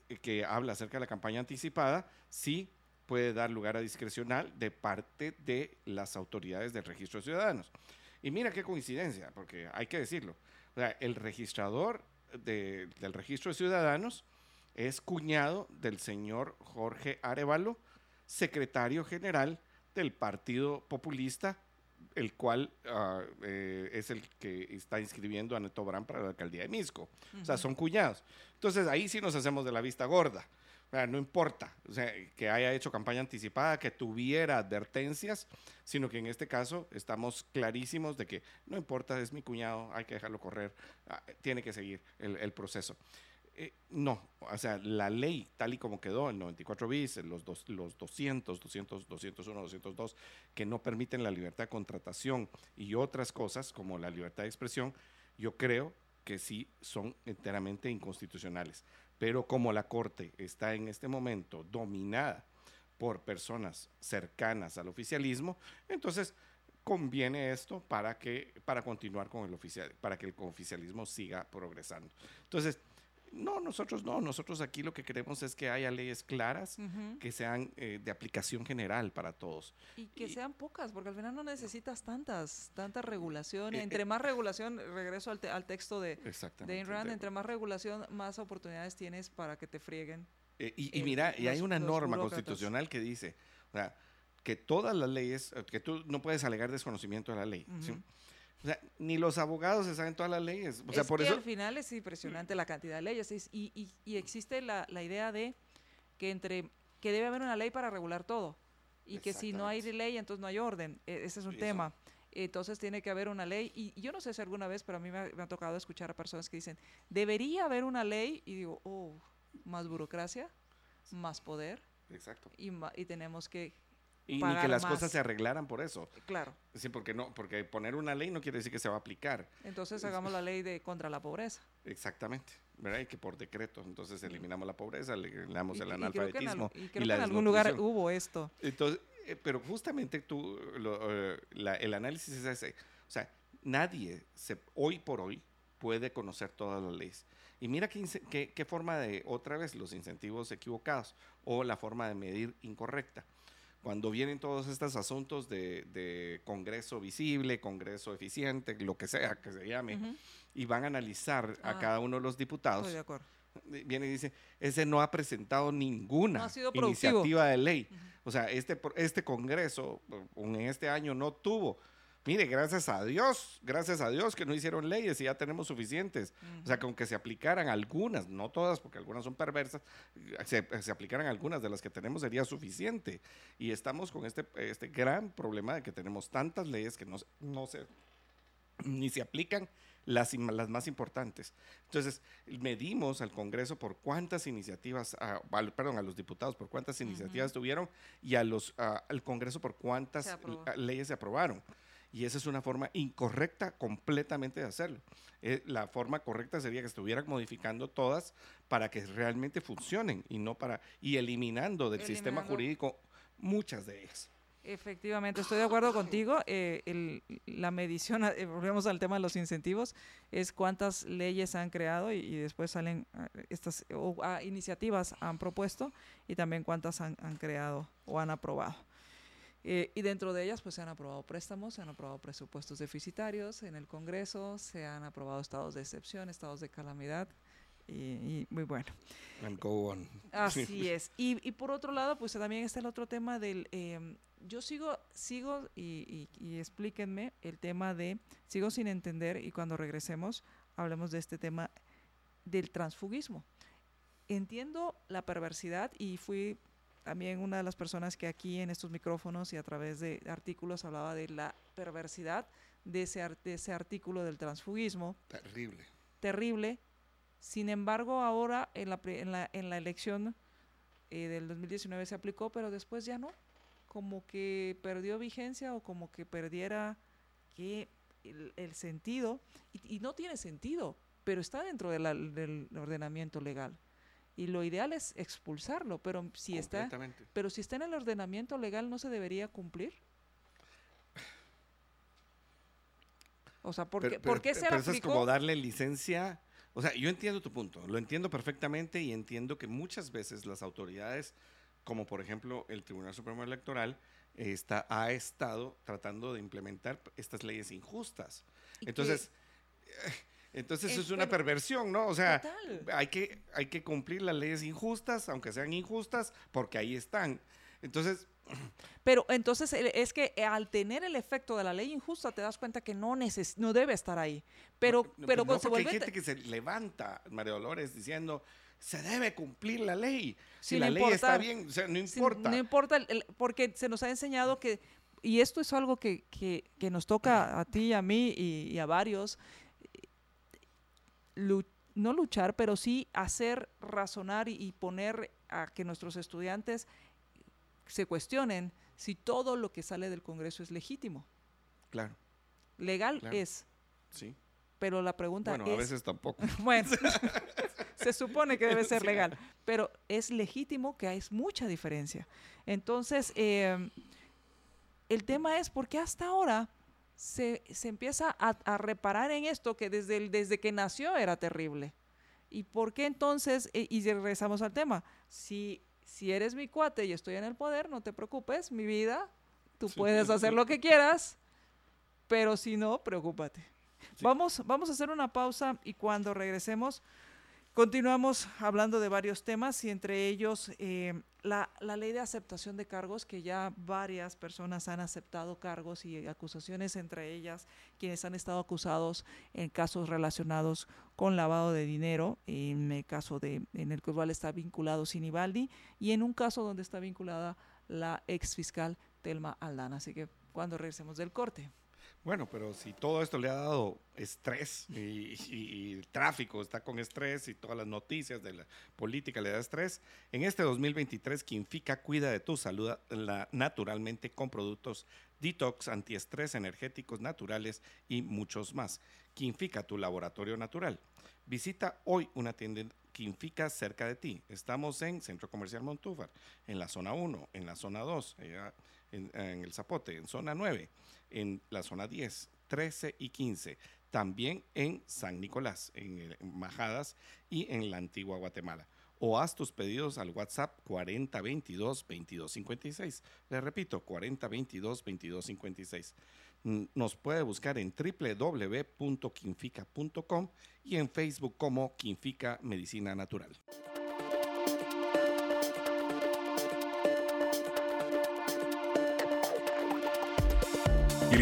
eh, que habla acerca de la campaña anticipada, sí puede dar lugar a discrecional de parte de las autoridades del registro de ciudadanos. Y mira qué coincidencia, porque hay que decirlo. O sea, el registrador del registro de ciudadanos es cuñado del señor Jorge Arevalo, secretario general del Partido Populista, el cual ah, eh, es el que está inscribiendo a Neto Brand para la alcaldía de Misco. O sea, son cuñados. Entonces ahí sí nos hacemos de la vista gorda. No importa que haya hecho campaña anticipada, que tuviera advertencias, sino que en este caso estamos clarísimos de que no importa, es mi cuñado, hay que dejarlo correr, ah, tiene que seguir el proceso. Eh, no, o sea, la ley tal y como quedó, el 94 bis, los, dos, los 200, 200, 201, 202, que no permiten la libertad de contratación y otras cosas como la libertad de expresión, yo creo que sí son enteramente inconstitucionales. Pero como la Corte está en este momento dominada por personas cercanas al oficialismo, entonces conviene esto para que para continuar con el oficial, para que el oficialismo siga progresando. Entonces, no, nosotros no, nosotros aquí lo que queremos es que haya leyes claras, que sean eh, de aplicación general para todos. Y que sean pocas, porque al final no necesitas tantas, tanta regulación. Eh, entre eh, más regulación, regreso al, al texto de, de Rand, entre más regulación, más oportunidades tienes para que te frieguen. y, mira, y hay una norma constitucional que dice, o sea, que todas las leyes, que tú no puedes alegar desconocimiento de la ley. ¿sí? O sea, ni los abogados se saben todas las leyes. O sea, es por que eso... al final es impresionante la cantidad de leyes. Y, y, y existe la, la, idea de que entre que debe haber una ley para regular todo. Y que si no hay ley, entonces no hay orden. E, ese es un tema. Entonces tiene que haber una ley. Y yo no sé si alguna vez, pero a mí me ha, tocado escuchar a personas que dicen, debería haber una ley. Y digo, oh, más burocracia, más poder. Exacto. Y, y tenemos que y ni que las cosas se arreglaran por eso. Claro. Sí, porque no, porque poner una ley no quiere decir que se va a aplicar. Entonces hagamos la ley de contra la pobreza. Exactamente, ¿verdad? Y que por decreto, entonces eliminamos la pobreza, eliminamos el analfabetismo. Y, creo que en, algún lugar hubo esto. Entonces, eh, pero justamente tú, eh, el análisis es ese. O sea, nadie se, hoy por hoy puede conocer todas las leyes. Y mira qué, qué, qué forma de, otra vez, los incentivos equivocados o la forma de medir incorrecta cuando vienen todos estos asuntos de, Congreso visible, Congreso eficiente, lo que sea que se llame, y van a analizar a ah. cada uno de los diputados. Estoy de acuerdo. Viene y dice, ese no ha presentado ninguna iniciativa de ley. O sea, este, este Congreso en este año no tuvo Mire, gracias a Dios, gracias a Dios que no hicieron leyes y ya tenemos suficientes. O sea, que aunque se aplicaran algunas, no todas, porque algunas son perversas, se, se, aplicaran algunas de las que tenemos sería suficiente. Y estamos con este, este gran problema de que tenemos tantas leyes que no, no se, ni se aplican las, las más importantes. Entonces, medimos al Congreso por cuántas iniciativas, perdón, a los diputados por cuántas iniciativas tuvieron y a los, al Congreso por cuántas leyes se aprobaron. Y esa es una forma incorrecta completamente de hacerlo. Eh, la forma correcta sería que estuvieran modificando todas para que realmente funcionen y no para y eliminando del sistema jurídico muchas de ellas. Efectivamente, estoy de acuerdo contigo. Eh, la medición, eh, volvemos al tema de los incentivos, es cuántas leyes han creado y, después salen estas ah, iniciativas han propuesto y también cuántas han creado o han aprobado. Eh, y dentro de ellas, pues se han aprobado préstamos, se han aprobado presupuestos deficitarios en el Congreso, se han aprobado estados de excepción, estados de calamidad. Y, muy bueno. And go on. Así es. Y, y, por otro lado, pues también está el otro tema del... Em, yo sigo, sigo y, y, explíquenme el tema de... Sigo sin entender y cuando regresemos hablemos de este tema del transfugismo. Entiendo la perversidad y fui también una de las personas que aquí en estos micrófonos y a través de artículos hablaba de la perversidad de ese, ese artículo del transfugismo. Terrible. Terrible. Sin embargo, ahora en la, en la, en la elección eh, del 2019 se aplicó, pero después ya no. Como que perdió vigencia o como que perdiera que el, sentido. Y, no tiene sentido, pero está dentro del ordenamiento legal y lo ideal es expulsarlo, pero si está pero si está en el ordenamiento legal no se debería cumplir. O sea, ¿por qué, ¿por qué se pero eso es como darle licencia. O sea, yo entiendo tu punto, lo entiendo perfectamente y entiendo que muchas veces las autoridades, como por ejemplo el Tribunal Supremo Electoral, está, ha estado tratando de implementar estas leyes injustas. Entonces, entonces es, es una perversión, ¿no? O sea, hay que, hay que cumplir las leyes injustas, aunque sean injustas, porque ahí están. Entonces... Pero entonces es que al tener el efecto de la ley injusta te das cuenta que no, neces no debe estar ahí. Pero, pero no, hay gente que se levanta, María Dolores, diciendo se debe cumplir la ley. Si la ley está bien, o sea, no importa. no importa, porque se nos ha enseñado que, y esto es algo que, que, que nos toca a ti, a mí y, a varios, no luchar, pero sí hacer razonar y, poner a que nuestros estudiantes se cuestionen si todo lo que sale del Congreso es legítimo. Claro. Legal es. Sí. Pero la pregunta es... Bueno, a veces tampoco. bueno, se supone que debe ser legal, pero es legítimo que hay mucha diferencia. Entonces, em, el tema es por qué hasta ahora se, empieza a, reparar en esto que desde, el, desde que nació era terrible. ¿Y por qué entonces, e, y regresamos al tema, si, si eres mi cuate y estoy en el poder, no te preocupes, mi vida, tú puedes hacer lo que quieras, pero si no, preocúpate. Vamos, vamos a hacer una pausa y cuando regresemos continuamos hablando de varios temas y entre ellos eh, la, ley de aceptación de cargos, que ya varias personas han aceptado cargos y acusaciones, entre ellas quienes han estado acusados en casos relacionados con lavado de dinero, en el caso de, en el cual está vinculado Sinibaldi y en un caso donde está vinculada la ex fiscal Telma Aldana. Así que cuando regresemos del corte. Bueno, pero si todo esto le ha dado estrés y, el tráfico está con estrés y todas las noticias de la política le da estrés, en este 2023 Quinfica cuida de tu salud naturalmente con productos detox, antiestrés, energéticos naturales y muchos más. Quinfica, tu laboratorio natural. Visita hoy una tienda Quinfica cerca de ti. Estamos en Centro Comercial Montúfar, en la zona 1, en la zona 2, en, en el Zapote, en zona 9 en la zona 10, 13 y 15. También en San Nicolás, en, Majadas y en la antigua Guatemala. O haz tus pedidos al WhatsApp 4022-2256. Le repito, 4022-2256. Nos puede buscar en www.quinfica.com y en Facebook como Quinfica Medicina Natural.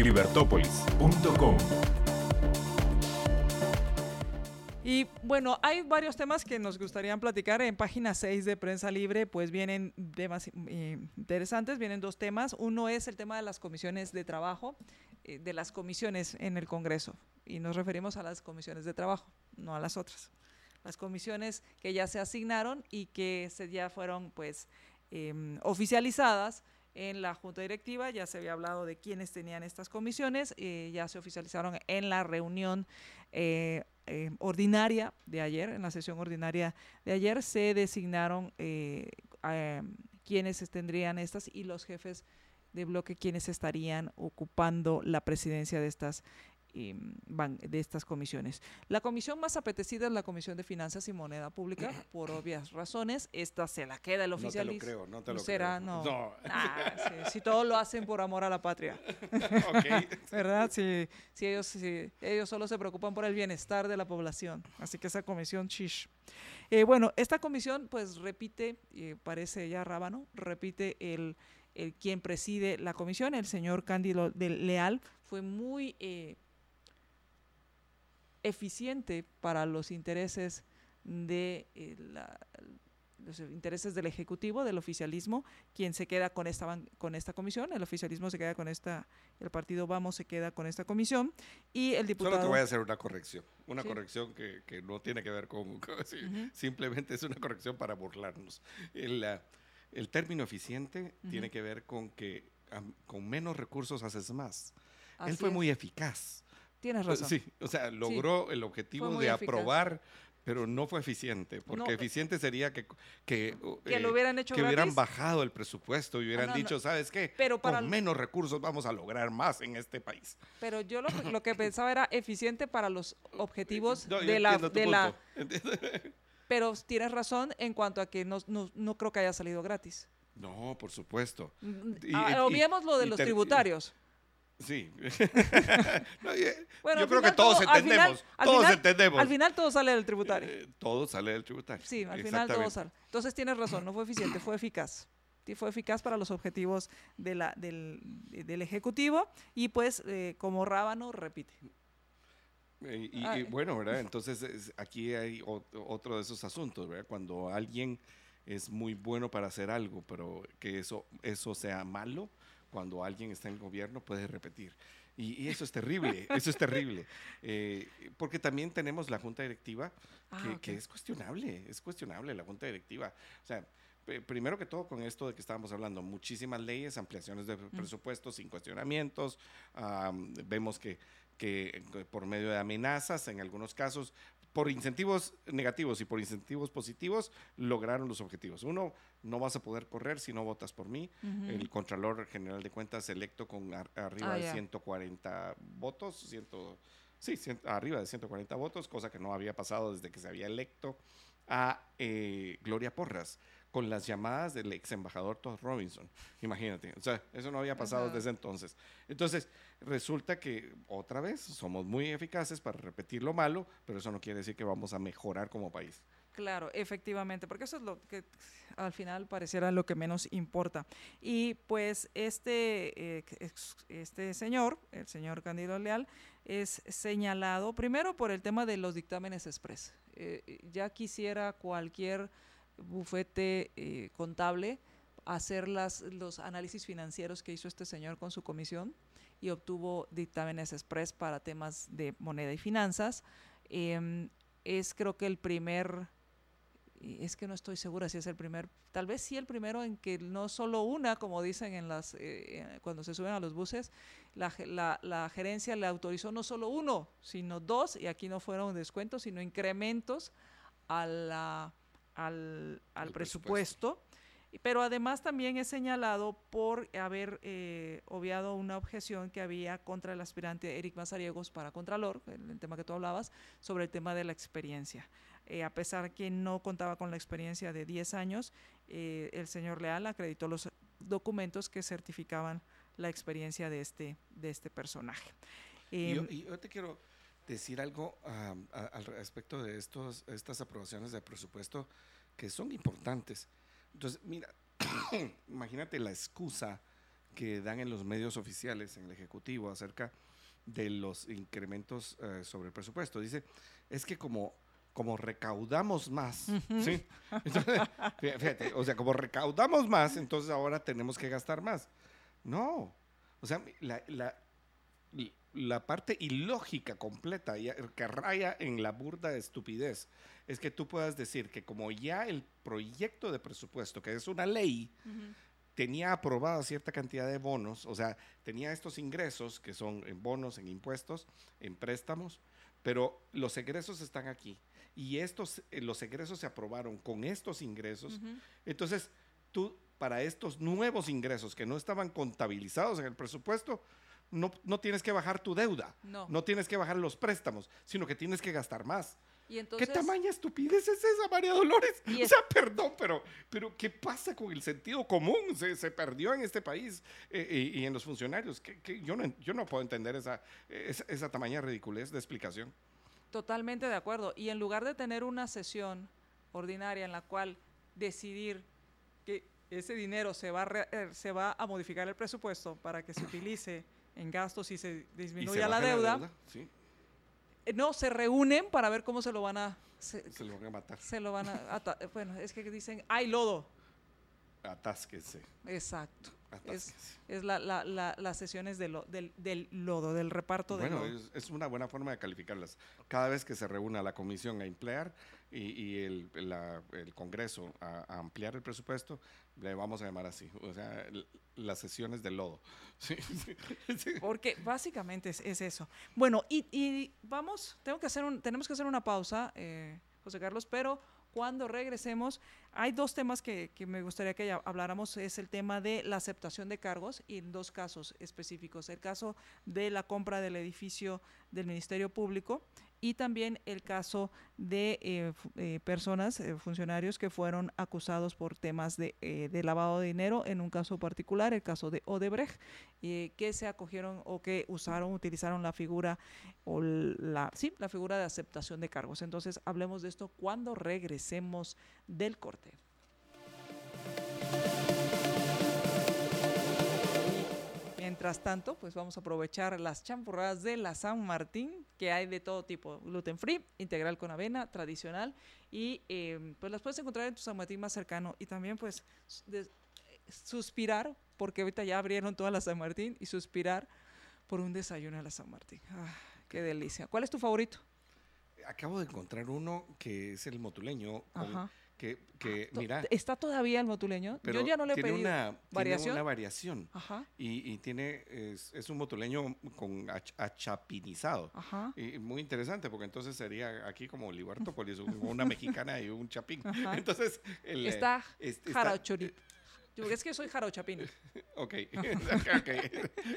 libertópolis.com. Y bueno, hay varios temas que nos gustaría platicar. En página 6 de Prensa Libre, pues vienen temas eh, interesantes, vienen dos temas. Uno es el tema de las comisiones de trabajo, eh, de las comisiones en el Congreso. Y nos referimos a las comisiones de trabajo, no a las otras. Las comisiones que ya se asignaron y que se, ya fueron pues em, oficializadas en la Junta Directiva, ya se había hablado de quiénes tenían estas comisiones, eh, ya se oficializaron en la reunión eh, eh, ordinaria de ayer, en la sesión ordinaria de ayer, se designaron quiénes tendrían estas y los jefes de bloque quienes estarían ocupando la presidencia de estas van, de estas comisiones. La comisión más apetecida es la Comisión de Finanzas y Moneda Pública, por obvias razones. Esta se la queda el oficialismo. No te lo creo, no te lo será, creo. No. Ah, si todo lo hacen por amor a la patria. ¿Verdad? Si, si, ellos, si ellos solo se preocupan por el bienestar de la población. Así que esa comisión, chish. Eh, bueno, esta comisión, pues repite, eh, parece ya rábano, repite el, el quien preside la comisión, el señor Cándido Leal, fue muy eh, eficiente para los intereses de eh, los intereses del ejecutivo, del oficialismo, quien se queda con esta con esta comisión, el oficialismo se queda con esta, el partido Vamos se queda con esta comisión y el diputado. Solo te voy a hacer una corrección, una corrección que, que, no tiene que ver con, simplemente es una corrección para burlarnos. El, el término eficiente tiene que ver con que con menos recursos haces más. Él fue muy eficaz. Tienes razón. Sí, o sea, logró el objetivo de aprobar pero no fue eficiente, porque No. eficiente sería que, que, Que eh, lo hubieran hecho que hubieran gratis. bajado el presupuesto y hubieran no. dicho, ¿sabes qué? Pero para Con menos recursos vamos a lograr más en este país. Pero yo lo, lo que pensaba era eficiente para los objetivos de la... De la pero tienes razón en cuanto a que no, no, no creo que haya salido gratis. No, por supuesto. Mm, Y- ah, y- lo de los tributarios. Sí. No, y- Bueno, yo creo que todos todo- al final- entendemos. al todos final- entendemos. Al final todo sale del tributario. Eh, todo sale del tributario. Sí, al final todo sale. Entonces tienes razón, no fue eficiente, fue eficaz. Sí, fue eficaz para los objetivos de la, del, del Ejecutivo y pues eh, como rábano repite. Eh, Y, bueno, ¿verdad? Entonces es- aquí hay ot- otro de esos asuntos, ¿verdad? Cuando alguien es muy bueno para hacer algo, pero que eso, eso sea malo, cuando alguien está en el gobierno puede repetir. Y, y eso es terrible, eso es terrible. Eh, porque también tenemos la junta directiva, que, Ah, ok. que es cuestionable, es cuestionable la junta directiva. O sea, pe- primero que todo con esto de que estábamos hablando, muchísimas leyes, ampliaciones de presupuestos sin cuestionamientos, am, vemos que, que eh, por medio de amenazas, en algunos casos, por incentivos negativos y por incentivos positivos, lograron los objetivos. Uno, no vas a poder correr si no votas por mí. El Contralor General de Cuentas electo con ar- arriba Ah, de ya. 140 votos, ciento, sí, cien- arriba de 140 votos, cosa que no había pasado desde que se había electo a eh, Gloria Porras con las llamadas del ex embajador Todd Robinson. Imagínate, o sea, eso no había pasado Ajá. desde entonces. Entonces, resulta que otra vez somos muy eficaces para repetir lo malo, pero eso no quiere decir que vamos a mejorar como país. Claro, efectivamente, porque eso es lo que al final pareciera lo que menos importa. Y pues este, eh, este señor, el señor Candido Leal, es señalado primero por el tema de los dictámenes express. Eh, ya quisiera cualquier bufete eh, contable hacer las, los análisis financieros que hizo este señor con su comisión y obtuvo dictámenes express para temas de moneda y finanzas. Em, es creo que el primer es que no estoy segura si es el primer, tal vez sí el primero en que no solo una, como dicen en las, eh, eh, cuando se suben a los buses, la, la- la gerencia le autorizó no solo uno, sino dos, y aquí no fueron descuentos, sino incrementos a la- al, al presupuesto. Pero además también es señalado por haber eh, obviado una objeción que había contra el aspirante Eric Mazariegos para Contralor, el, el tema que tú hablabas, sobre el tema de la experiencia. Eh, a pesar que no contaba con la experiencia de 10 años, eh, el señor Leal acreditó los documentos que certificaban la experiencia de este, de este personaje. Yo, Em, yo te quiero decir algo am, a- al respecto de estos, estas aprobaciones de presupuesto que son importantes. Entonces, mira, imagínate la excusa que dan en los medios oficiales, en el Ejecutivo, acerca de los incrementos eh, sobre el presupuesto. Dice, es que como, como recaudamos más, ¿sí? Entonces, fí- fíjate, o sea, como recaudamos más, entonces ahora tenemos que gastar más. No, o sea, la, la, la parte ilógica completa ya- que raya en la burda estupidez es que tú puedas decir que como ya el proyecto de presupuesto, que es una ley, tenía aprobada cierta cantidad de bonos, o sea, tenía estos ingresos que son en bonos, en impuestos, en préstamos, pero los egresos están aquí y estos, eh, los egresos se aprobaron con estos ingresos. Ujú. Entonces, tú, para estos nuevos ingresos que no estaban contabilizados en el presupuesto, no, no tienes que bajar tu deuda, No. tienes que bajar los préstamos, sino que tienes que gastar más. Y entonces, ¿Qué tamaña estupidez es esa, María Dolores? Y O es- sea, perdón, pero, pero ¿qué pasa con el sentido común? Se, se perdió en este país eh, y, y en los funcionarios. ¿Qué- qué? Yo, no, yo no puedo entender esa, esa, esa tamaña ridiculez de explicación. Totalmente de acuerdo. Y en lugar de tener una sesión ordinaria en la cual decidir que ese dinero se va a, re- eh, se va a modificar el presupuesto para que se utilice en gastos y se Y se disminuya la deuda, Sí, eh, no, se reúnen para ver cómo se lo van a... Se, se lo van a matar. se lo van a... bueno, es que dicen, hay lodo. Atásquese. Exacto. Es, es la, la- la- las sesiones de lo- del, del lodo, del reparto Bueno, lodo. es, es una buena forma de calificarlas. Cada vez que se reúna la comisión a emplear y, y el, la- el Congreso a, a ampliar el presupuesto, le vamos a llamar así, o sea, las sesiones del lodo. Sí, sí, sí. Porque básicamente es, es eso. Bueno, y, y vamos, tengo que hacer un, tenemos que hacer una pausa, eh, José Carlos, pero cuando regresemos, hay dos temas que, me gustaría que habláramos. Es el tema de la aceptación de cargos y en dos casos específicos. El caso de la compra del edificio del Ministerio Público y también el caso de eh, eh, personas, eh, funcionarios que fueron acusados por temas de, de, lavado de dinero, en un caso particular, el caso de Odebrecht, que se acogieron o que usaron, utilizaron la figura o la, sí, la figura de aceptación de cargos. Entonces, hablemos de esto cuando regresemos del corte. Mientras tanto, pues vamos a aprovechar las champurradas de la San Martín, que hay de todo tipo, gluten free, integral con avena, tradicional, y em, pues las puedes encontrar en tu San Martín más cercano. Y también pues suspirar, porque ahorita ya abrieron todas las San Martín, y suspirar por un desayuno a la San Martín. Ah, qué delicia. ¿Cuál es tu favorito? Acabo de encontrar uno que es el motuleño. Con que, que ah, mira. ¿Está todavía el motuleño? Yo ya no le he pedido. Una, ¿Variación? Tiene una variación. Ajá. Y, y, tiene, es, es, un motuleño con achapinizado. Ajá. Y muy interesante, porque entonces sería aquí como Libertópolis, una mexicana y un chapín. Ajá. Entonces. El, está, está Yo es que soy jarochapín. ok. okay.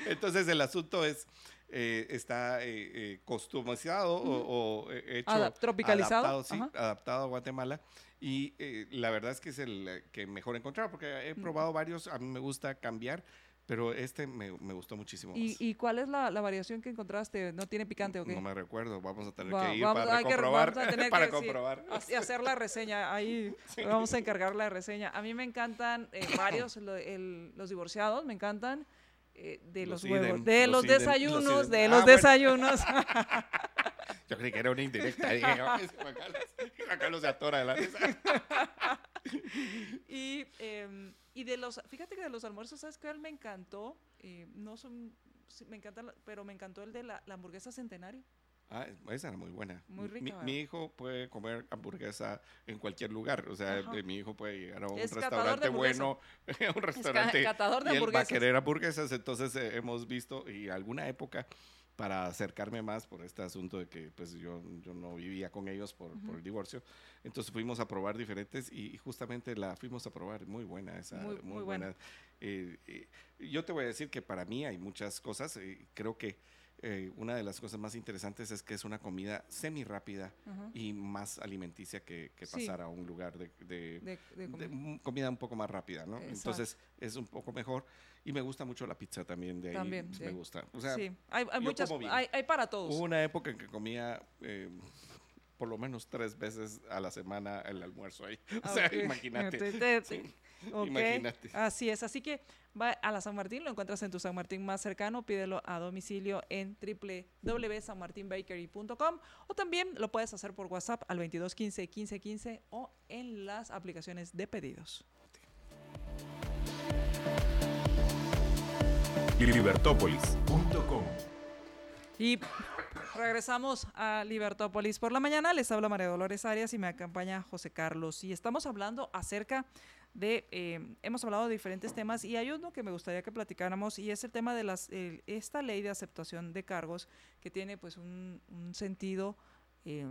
Entonces el asunto es eh, está eh, eh customizado o, eh, hecho tropicalizado adaptado, sí, adaptado a Guatemala y la verdad es que es el que mejor encontrar porque he probado varios a mí me gusta cambiar pero este me, me gustó muchísimo. ¿Y, ¿Y, cuál es la, la, variación que encontraste? ¿No tiene picante o qué? No me recuerdo, vamos a tener que ir para comprobar. para comprobar. hacer la reseña, ahí vamos a encargar la reseña. A mí me encantan varios, los divorciados, me encantan. Eh, de los, huevos, de los, desayunos, de los desayunos. Yo creí que era una indirecta. Dije, Juan Carlos, se atora de la risa. y, eh, y de los, fíjate que de los almuerzos, ¿sabes cuál me encantó? Eh, no son, me encantan, pero me encantó el de la, la hamburguesa centenario. Ah, esa era muy buena. Muy rica. Mi, hijo puede comer hamburguesa en cualquier lugar. O sea, mi hijo puede llegar a un restaurante bueno, un restaurante. catador de y él va a querer hamburguesas. Entonces eh, hemos visto, y alguna época, para acercarme más por este asunto de que pues yo, yo no vivía con ellos por, por el divorcio. Entonces fuimos a probar diferentes y, justamente la fuimos a probar. Muy buena esa, muy, muy, buena. Eh, eh, yo te voy a decir que para mí hay muchas cosas. creo que eh, una de las cosas más interesantes es que es una comida semi rápida y más alimenticia que, pasar a un lugar de, comida un poco más rápida, ¿no? Entonces es un poco mejor y me gusta mucho la pizza también de ahí. También, me gusta. O sea, sí, hay, muchas, hay, hay, para todos. Hubo una época en que comía eh, por lo menos tres veces a la semana el almuerzo ahí. O sea, imagínate. Imagínate. Así es. Así que va a la San Martín, lo encuentras en tu San Martín más cercano, pídelo a domicilio en www.sanmartinbakery.com o también lo puedes hacer por WhatsApp al 2215 1515 o en las aplicaciones de pedidos. Libertópolis.com y regresamos a Libertópolis por la mañana. Les habla María Dolores Arias y me acompaña José Carlos. Y estamos hablando acerca de, eh, hemos hablado de diferentes temas y hay uno que me gustaría que platicáramos y es el tema de las, esta ley de aceptación de cargos que tiene pues un, sentido, eh,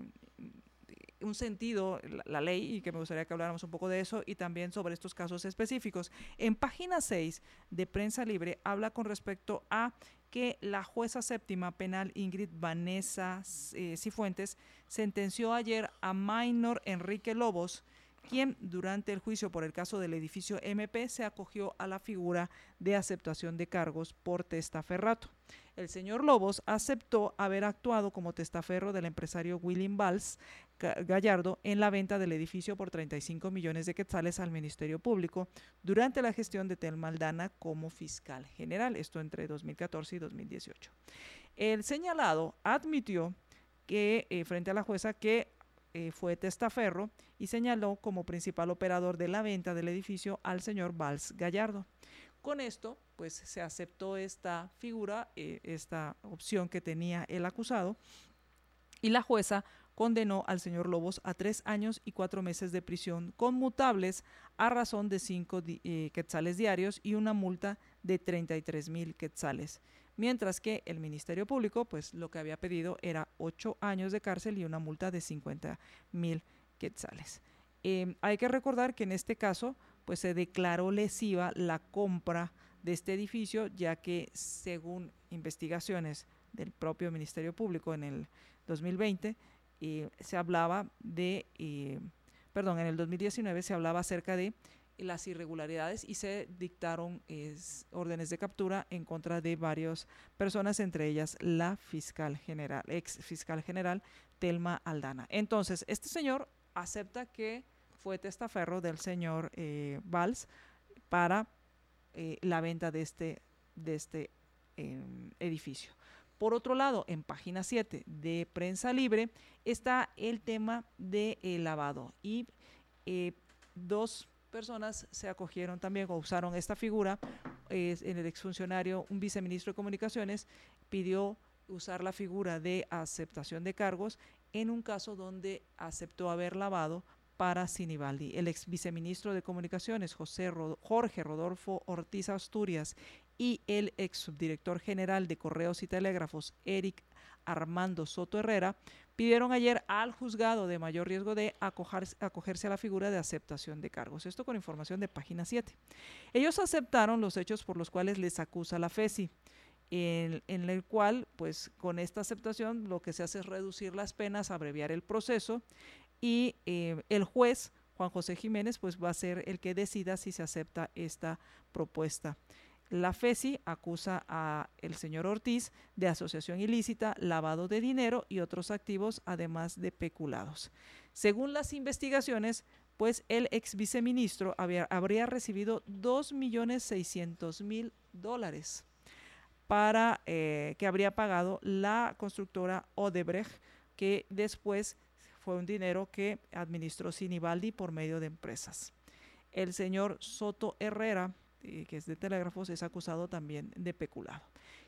un sentido la, ley y que me gustaría que habláramos un poco de eso y también sobre estos casos específicos. En página 6 de Prensa Libre habla con respecto a que la jueza séptima penal Ingrid Vanessa eh, Cifuentes sentenció ayer a Minor Enrique Lobos quien durante el juicio por el caso del edificio MP se acogió a la figura de aceptación de cargos por testaferrato. El señor Lobos aceptó haber actuado como testaferro del empresario William Valls Gallardo en la venta del edificio por 35 millones de quetzales al Ministerio Público durante la gestión de Tel Maldana como fiscal general, esto entre 2014 y 2018. El señalado admitió que eh, frente a la jueza que eh, fue testaferro y señaló como principal operador de la venta del edificio al señor Valls Gallardo. Con esto, pues se aceptó esta figura, eh, esta opción que tenía el acusado, y la jueza condenó al señor Lobos a tres años y cuatro meses de prisión conmutables a razón de cinco eh, quetzales diarios y una multa de 33 mil quetzales mientras que el Ministerio Público, pues lo que había pedido era ocho años de cárcel y una multa de 50 mil quetzales. Em, hay que recordar que en este caso, pues se declaró lesiva la compra de este edificio, ya que según investigaciones del propio Ministerio Público en el 2020, eh, se hablaba de, eh, perdón, en el 2019 se hablaba acerca de las irregularidades y se dictaron órdenes de captura en contra de varias personas, entre ellas la fiscal general, ex fiscal general Telma Aldana. Entonces, este señor acepta que fue testaferro del señor eh, Valls para eh, la venta de este, de este em, edificio. Por otro lado, en página 7 de Prensa Libre está el tema de lavado y eh, dos personas se acogieron también o usaron esta figura. en el exfuncionario, un viceministro de Comunicaciones pidió usar la figura de aceptación de cargos en un caso donde aceptó haber lavado para Sinibaldi. El ex viceministro de Comunicaciones, José Jorge Rodolfo Ortiz Asturias, y el ex subdirector general de Correos y Telégrafos, Eric Armando Soto Herrera, pidieron ayer al juzgado de mayor riesgo de acogerse a la figura de aceptación de cargos. Esto con información de página 7. Ellos aceptaron los hechos por los cuales les acusa la FESI. En, en, el cual, pues con esta aceptación lo que se hace es reducir las penas, abreviar el proceso y eh, el juez, Juan José Jiménez, pues va a ser el que decida si se acepta esta propuesta. La FESI acusa a el señor Ortiz de asociación ilícita, lavado de dinero y otros activos, además de peculados. Según las investigaciones, pues el ex viceministro habría recibido 2.600.000 dólares para eh, que habría pagado la constructora Odebrecht, que después fue un dinero que administró Sinibaldi por medio de empresas. El señor Soto Herrera, eh, que es de telégrafos, es acusado también de peculado.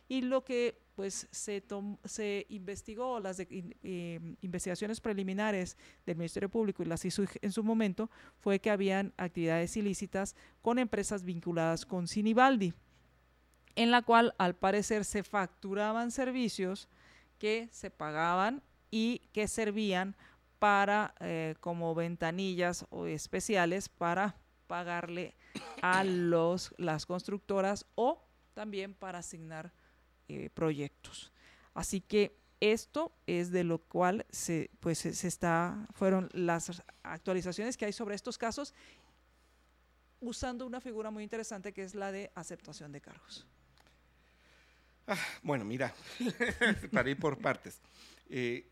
Y lo que pues se, se investigó, las eh, investigaciones preliminares del Ministerio Público y las hizo en su momento, fue que habían actividades ilícitas con empresas vinculadas con Sinibaldi, en la cual al parecer se facturaban servicios que se pagaban y que servían para eh, como ventanillas o especiales para pagarle a los, las constructoras o también para asignar eh, proyectos. Así que esto es de lo cual se, pues, se está, fueron las actualizaciones que hay sobre estos casos usando una figura muy interesante que es la de aceptación de cargos. Ah, bueno, mira, para ir por partes. Eh,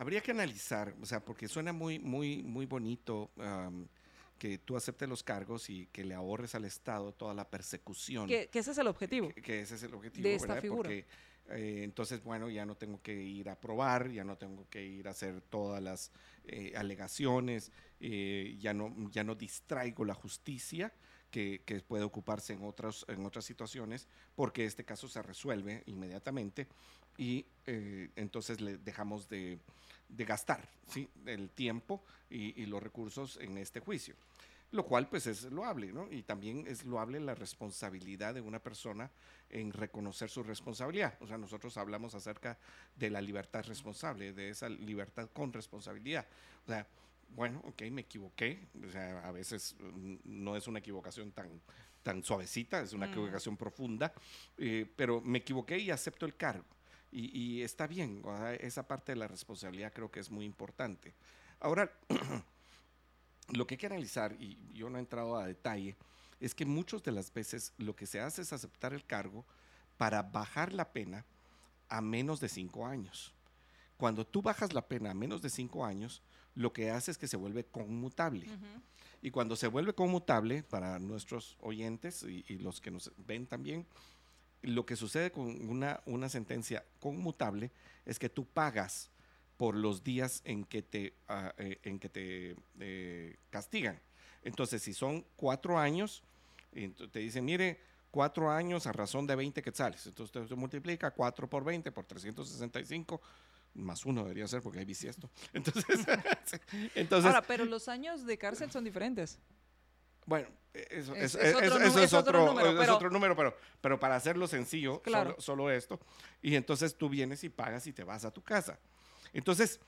habría que analizar, o sea, porque suena muy, muy, muy bonito que tú aceptes los cargos y que le ahorres al Estado toda la persecución. Que, ese es el objetivo. Que, ese es el objetivo de esta figura. Porque eh, entonces, bueno, ya no tengo que ir a probar, ya no tengo que ir a hacer todas las eh, alegaciones, eh, ya, no, ya no distraigo la justicia. Que, que, puede ocuparse en, otras en otras situaciones, porque este caso se resuelve inmediatamente y entonces le dejamos de, de gastar ¿sí? el tiempo y, los recursos en este juicio. Lo cual pues es loable, ¿no? Y también es loable la responsabilidad de una persona en reconocer su responsabilidad. O sea, nosotros hablamos acerca de la libertad responsable, de esa libertad con responsabilidad. O sea, bueno, ok, me equivoqué. O sea, a veces mm, no es una equivocación tan, tan suavecita, es una mm. equivocación profunda, eh, pero me equivoqué y acepto el cargo. Y, está bien, esa parte de la responsabilidad creo que es muy importante. Ahora, lo que hay que analizar, y yo no he entrado a detalle, es que muchas de las veces lo que se hace es aceptar el cargo para bajar la pena a menos de cinco años. Cuando tú bajas la pena a menos de cinco años, lo que hace es que se vuelve conmutable. Y cuando se vuelve conmutable, para nuestros oyentes y los que nos ven también, lo que sucede con una, una sentencia conmutable es que tú pagas por los días en que te, eh, en que te eh, castigan. Entonces, si son cuatro años, te dicen, mire, cuatro años a razón de 20 quetzales. Entonces, usted multiplica cuatro por 20 por 365 más uno debería ser porque hay bisiesto. Entonces, entonces Ahora, pero los años de cárcel son diferentes. Bueno, eso es, otro, número, pero, pero, para hacerlo sencillo, solo, esto. Y entonces tú vienes y pagas y te vas a tu casa. Entonces,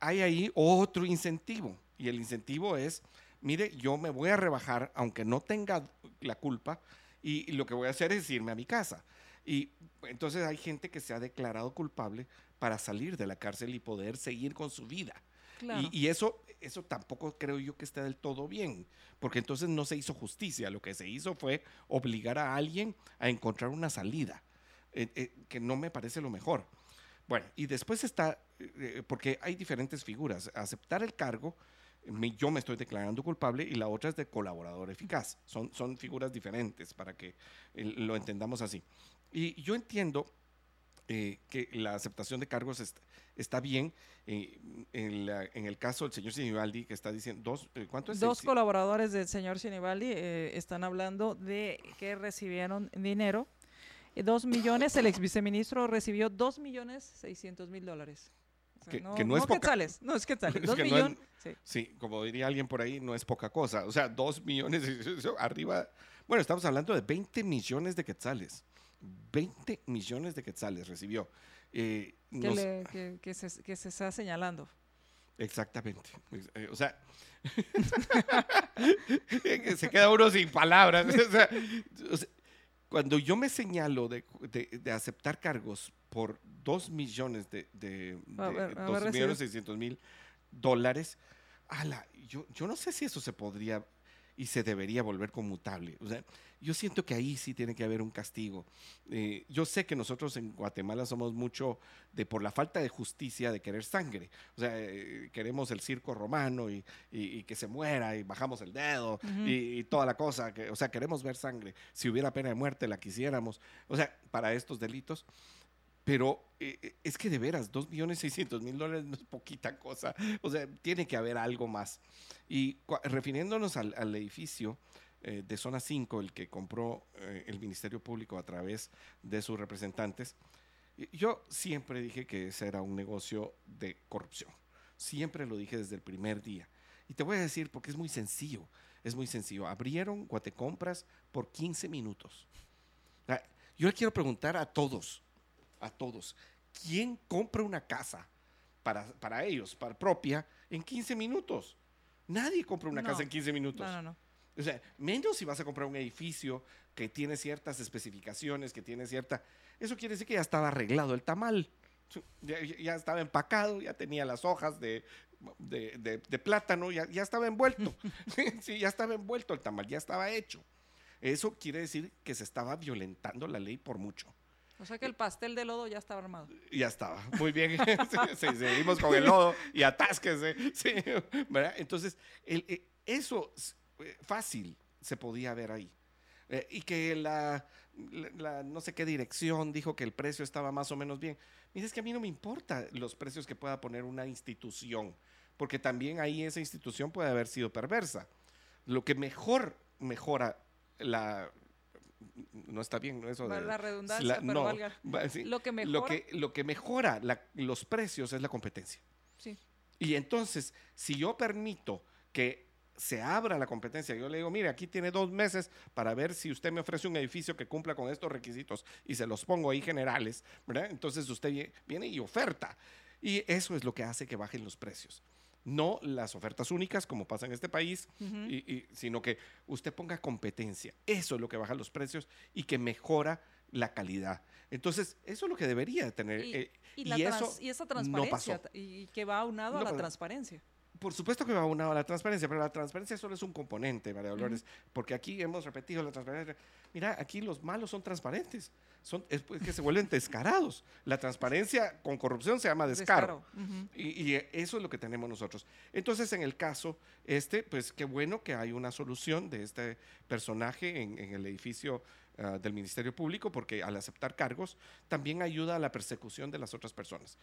hay ahí otro incentivo. Y el incentivo es, mire, yo me voy a rebajar aunque no tenga la culpa y, y lo que voy a hacer es irme a mi casa. Y entonces hay gente que se ha declarado culpable para salir de la cárcel y poder seguir con su vida. Y, eso, eso tampoco creo yo que esté del todo bien, porque entonces no se hizo justicia. Lo que se hizo fue obligar a alguien a encontrar una salida, eh, eh, que no me parece lo mejor. Bueno, y después está, eh, porque hay diferentes figuras. Aceptar el cargo, yo me estoy declarando culpable y la otra es de colaborador eficaz. Son, son figuras diferentes para que lo entendamos así. Y yo entiendo eh, que la aceptación de cargos est- está bien. eh, en, la- en el caso del señor Sinibaldi, que está diciendo, dos, eh, ¿cuánto es? Dos colaboradores del señor Sinibaldi eh, están hablando de que recibieron dinero. Eh, Dos millones, el ex viceministro recibió dos millones seiscientos mil dólares. O sea, Que- no, que no es poca- quetzales, no es quetzales, Es dos que no es- millones. sí. Sí, como diría alguien por ahí, no es poca cosa. O sea, dos millones, arriba. Bueno, estamos hablando de 20 millones de quetzales. 20 millones de quetzales recibió. Eh, que, nos- le- que- que se, que se está señalando. Exactamente. Eh, O sea, se queda uno sin palabras. O sea, o sea, cuando yo me señalo de, de- de aceptar cargos por 2 millones de, de, A de- ver, a dos ver, millones recibe. 600 mil dólares, ala, yo, yo no sé si eso se podría y se debería volver conmutable. O sea, yo siento que ahí sí tiene que haber un castigo. Eh, yo sé que nosotros en Guatemala somos mucho de por la falta de justicia de querer sangre. O sea, eh, queremos el circo romano y, y- y que se muera y bajamos el dedo Ujú. y, y toda la cosa. Que, o sea, queremos ver sangre. Si hubiera pena de muerte, la quisiéramos. O sea, para estos delitos. Pero eh, eh, es que de veras, 2 millones 600 mil dólares no es poquita cosa. O sea, tiene que haber algo más. Y refiriéndonos al, edificio eh, de Zona 5, el que compró eh, el Ministerio Público a través de sus representantes, yo siempre dije que ese era un negocio de corrupción. Siempre lo dije desde el primer día. Y te voy a decir porque es muy sencillo. Es muy sencillo. Abrieron Guatecompras por 15 minutos. Ah, Yo le quiero preguntar a todos, a todos, ¿quién compra una casa para, para ellos, para propia, en 15 minutos? Nadie compra una No. casa en 15 minutos. No, no, no. O sea, menos si vas a comprar un edificio que tiene ciertas especificaciones, que tiene cierta... Eso quiere decir que ya estaba arreglado el tamal. Ya, estaba empacado, ya tenía las hojas de, de, de- de plátano, ya, ya estaba envuelto. sí, ya estaba envuelto el tamal, ya estaba hecho. Eso quiere decir que se estaba violentando la ley por mucho. O sea que el pastel de lodo ya estaba armado. Ya estaba. Muy bien. Seguimos con el lodo y atásquese. Sí, ¿verdad? Entonces, eh, eso eh, fácil se podía ver ahí. Eh, y que la no sé qué dirección dijo que el precio estaba más o menos bien. Mira, es que a mí no me importa los precios que pueda poner una institución, porque también ahí esa institución puede haber sido perversa. Lo que mejor mejora la... No está bien, ¿no? Eso de- la redundancia, pero no, valga. va- sí. Lo que Lo mejora. que, lo que mejora la- los precios es la competencia. Sí. Y entonces, si yo permito que se abra la competencia, yo le digo, mire, aquí tiene dos meses para ver si usted me ofrece un edificio que cumpla con estos requisitos y se los pongo ahí generales, ¿verdad? Entonces usted vie- viene y oferta. Y eso es lo que hace que bajen los precios. No las ofertas únicas, como pasa en este país, y- y- sino que usted ponga competencia. Eso es lo que baja los precios y que mejora la calidad. Entonces, eso es lo que debería de tener. Y, eh, y la y trans- eso y esa no transparencia pasó. ta- y que va aunado a No la pasó. transparencia. Por supuesto que va unado a la transparencia, pero la transparencia solo es un componente, María Dolores, porque aquí hemos repetido la transparencia. Mira, aquí los malos son transparentes, son es pues que se vuelven descarados. La transparencia con corrupción se llama descaro. Y, y eso es lo que tenemos nosotros. Entonces, en el caso este, pues qué bueno que hay una solución de este personaje en, en el edificio ah, del Ministerio Público, porque al aceptar cargos también ayuda a la persecución de las otras personas.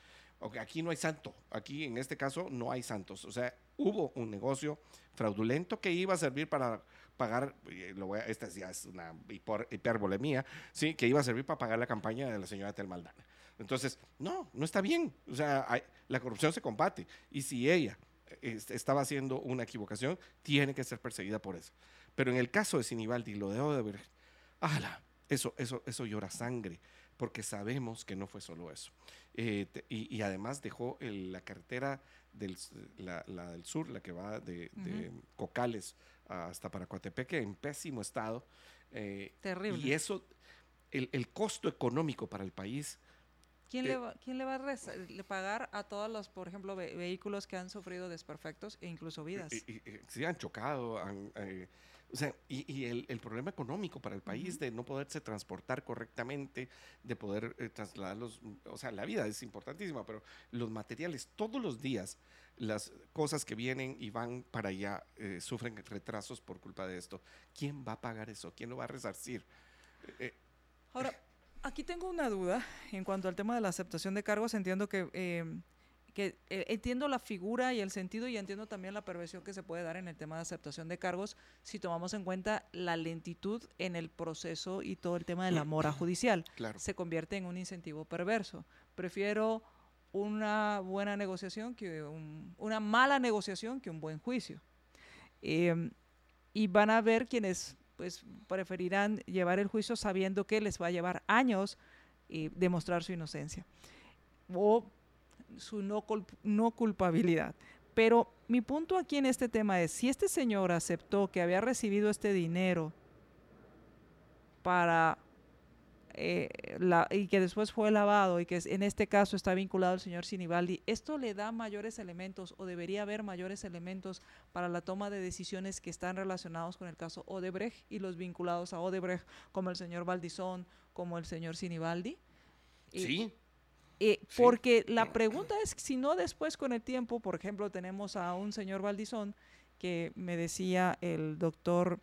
Aquí no hay santo, aquí en este caso no hay santos. O sea, hubo un negocio fraudulento que iba a servir para pagar, eh, lo voy a- esta ya es una hipérbole mía, sí, que iba a servir para pagar la campaña de la señora Telmaldana. Entonces, no, no está bien. O sea, hay- la corrupción se combate. Y si ella eh, est- estaba haciendo una equivocación, tiene que ser perseguida por eso. Pero en el caso de Sinibaldi, lo de Odebrecht, ¡ala! Eso, eso, eso llora sangre. porque sabemos que no fue solo eso. Eh, y, además dejó la carretera del, la, del sur, la que va de, Cocales hasta Paracuatepeque, en pésimo estado. Eh, Terrible. Y eso, el, el costo económico para el país ¿Quién, le va, ¿Quién le va a pagar a todos los, por ejemplo, vehículos que han sufrido desperfectos e incluso vidas? Y, sí, han chocado. Eh, o sea, y, el, el, problema económico para el país de no poderse transportar correctamente, de poder eh, trasladarlos. O sea, la vida es importantísima, pero los materiales, todos los días, las cosas que vienen y van para allá eh, sufren retrasos por culpa de esto. ¿Quién va a pagar eso? ¿Quién lo va a resarcir? Ahora, Aquí tengo una duda en cuanto al tema de la aceptación de cargos. Entiendo que, eh, que eh, entiendo la figura y el sentido y entiendo también la perversión que se puede dar en el tema de aceptación de cargos si tomamos en cuenta la lentitud en el proceso y todo el tema de la mora judicial. Se convierte en un incentivo perverso. Prefiero una buena negociación que una mala negociación que un buen juicio. Eh, y van a ver quienes pues preferirán llevar el juicio sabiendo que les va a llevar años eh, demostrar su inocencia o su no, no culpabilidad. Pero mi punto aquí en este tema es, si este señor aceptó que había recibido este dinero para eh, y que después fue lavado y que en este caso está vinculado el señor Sinibaldi, ¿esto le da mayores elementos o debería haber mayores elementos para la toma de decisiones que están relacionados con el caso Odebrecht y los vinculados a Odebrecht, como el señor Valdizón, como el señor Sinibaldi? Sí. Eh, porque la pregunta es si no después con el tiempo, por ejemplo, tenemos a un señor Valdizón que me decía el doctor,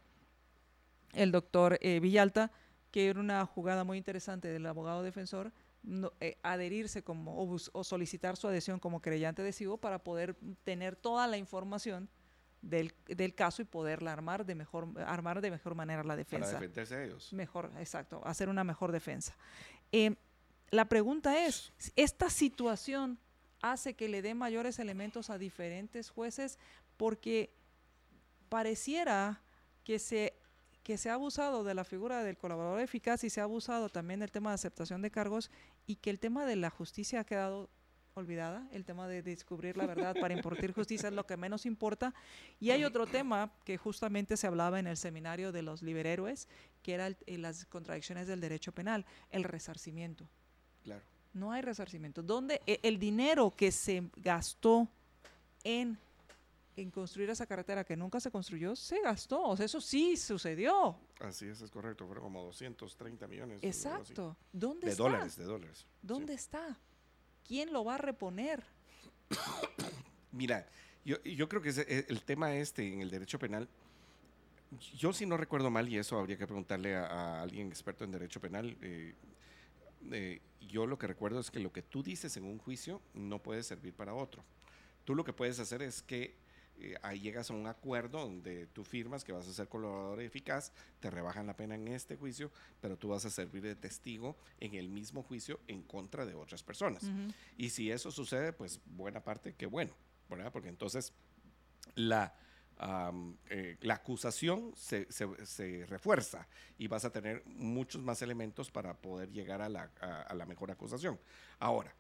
el doctor eh, Villalta, que era una jugada muy interesante del abogado defensor, eh, adherirse como o, solicitar su adhesión como creyente adhesivo para poder tener toda la información del, caso y poderla armar de mejor armar de mejor manera la defensa. Para defenderse ellos. Mejor, exacto, hacer una mejor defensa. Eh, la pregunta es, ¿esta situación hace que le dé mayores elementos a diferentes jueces? Porque pareciera que se que se ha abusado de la figura del colaborador eficaz y se ha abusado también del tema de aceptación de cargos y que el tema de la justicia ha quedado olvidada, el tema de descubrir la verdad para impartir justicia es lo que menos importa. Y hay otro tema que justamente se hablaba en el seminario de los liberhéroes, que era las contradicciones del derecho penal, el resarcimiento. Claro. No hay resarcimiento. ¿Dónde e, el dinero que se gastó en en construir esa carretera que nunca se construyó, se gastó. O sea, eso sí sucedió. Así es, es correcto. Fueron como 230 millones. Exacto. ¿Dónde de está? dólares, de dólares. ¿Dónde está? ¿Quién lo va a reponer? Mira, yo, yo creo que eh, el tema este en el derecho penal, yo si no recuerdo mal, y eso habría que preguntarle a, alguien experto en derecho penal, eh, eh, yo lo que recuerdo es que lo que tú dices en un juicio no puede servir para otro. Tú lo que puedes hacer es que eh, ahí llegas a un acuerdo donde tú firmas que vas a ser colaborador eficaz, te rebajan la pena en este juicio, pero tú vas a servir de testigo en el mismo juicio en contra de otras personas. Y si eso sucede, pues buena parte, qué bueno, ¿verdad? Porque entonces la, eh, la acusación se, se, refuerza y vas a tener muchos más elementos para poder llegar a la, a la mejor acusación. Ahora,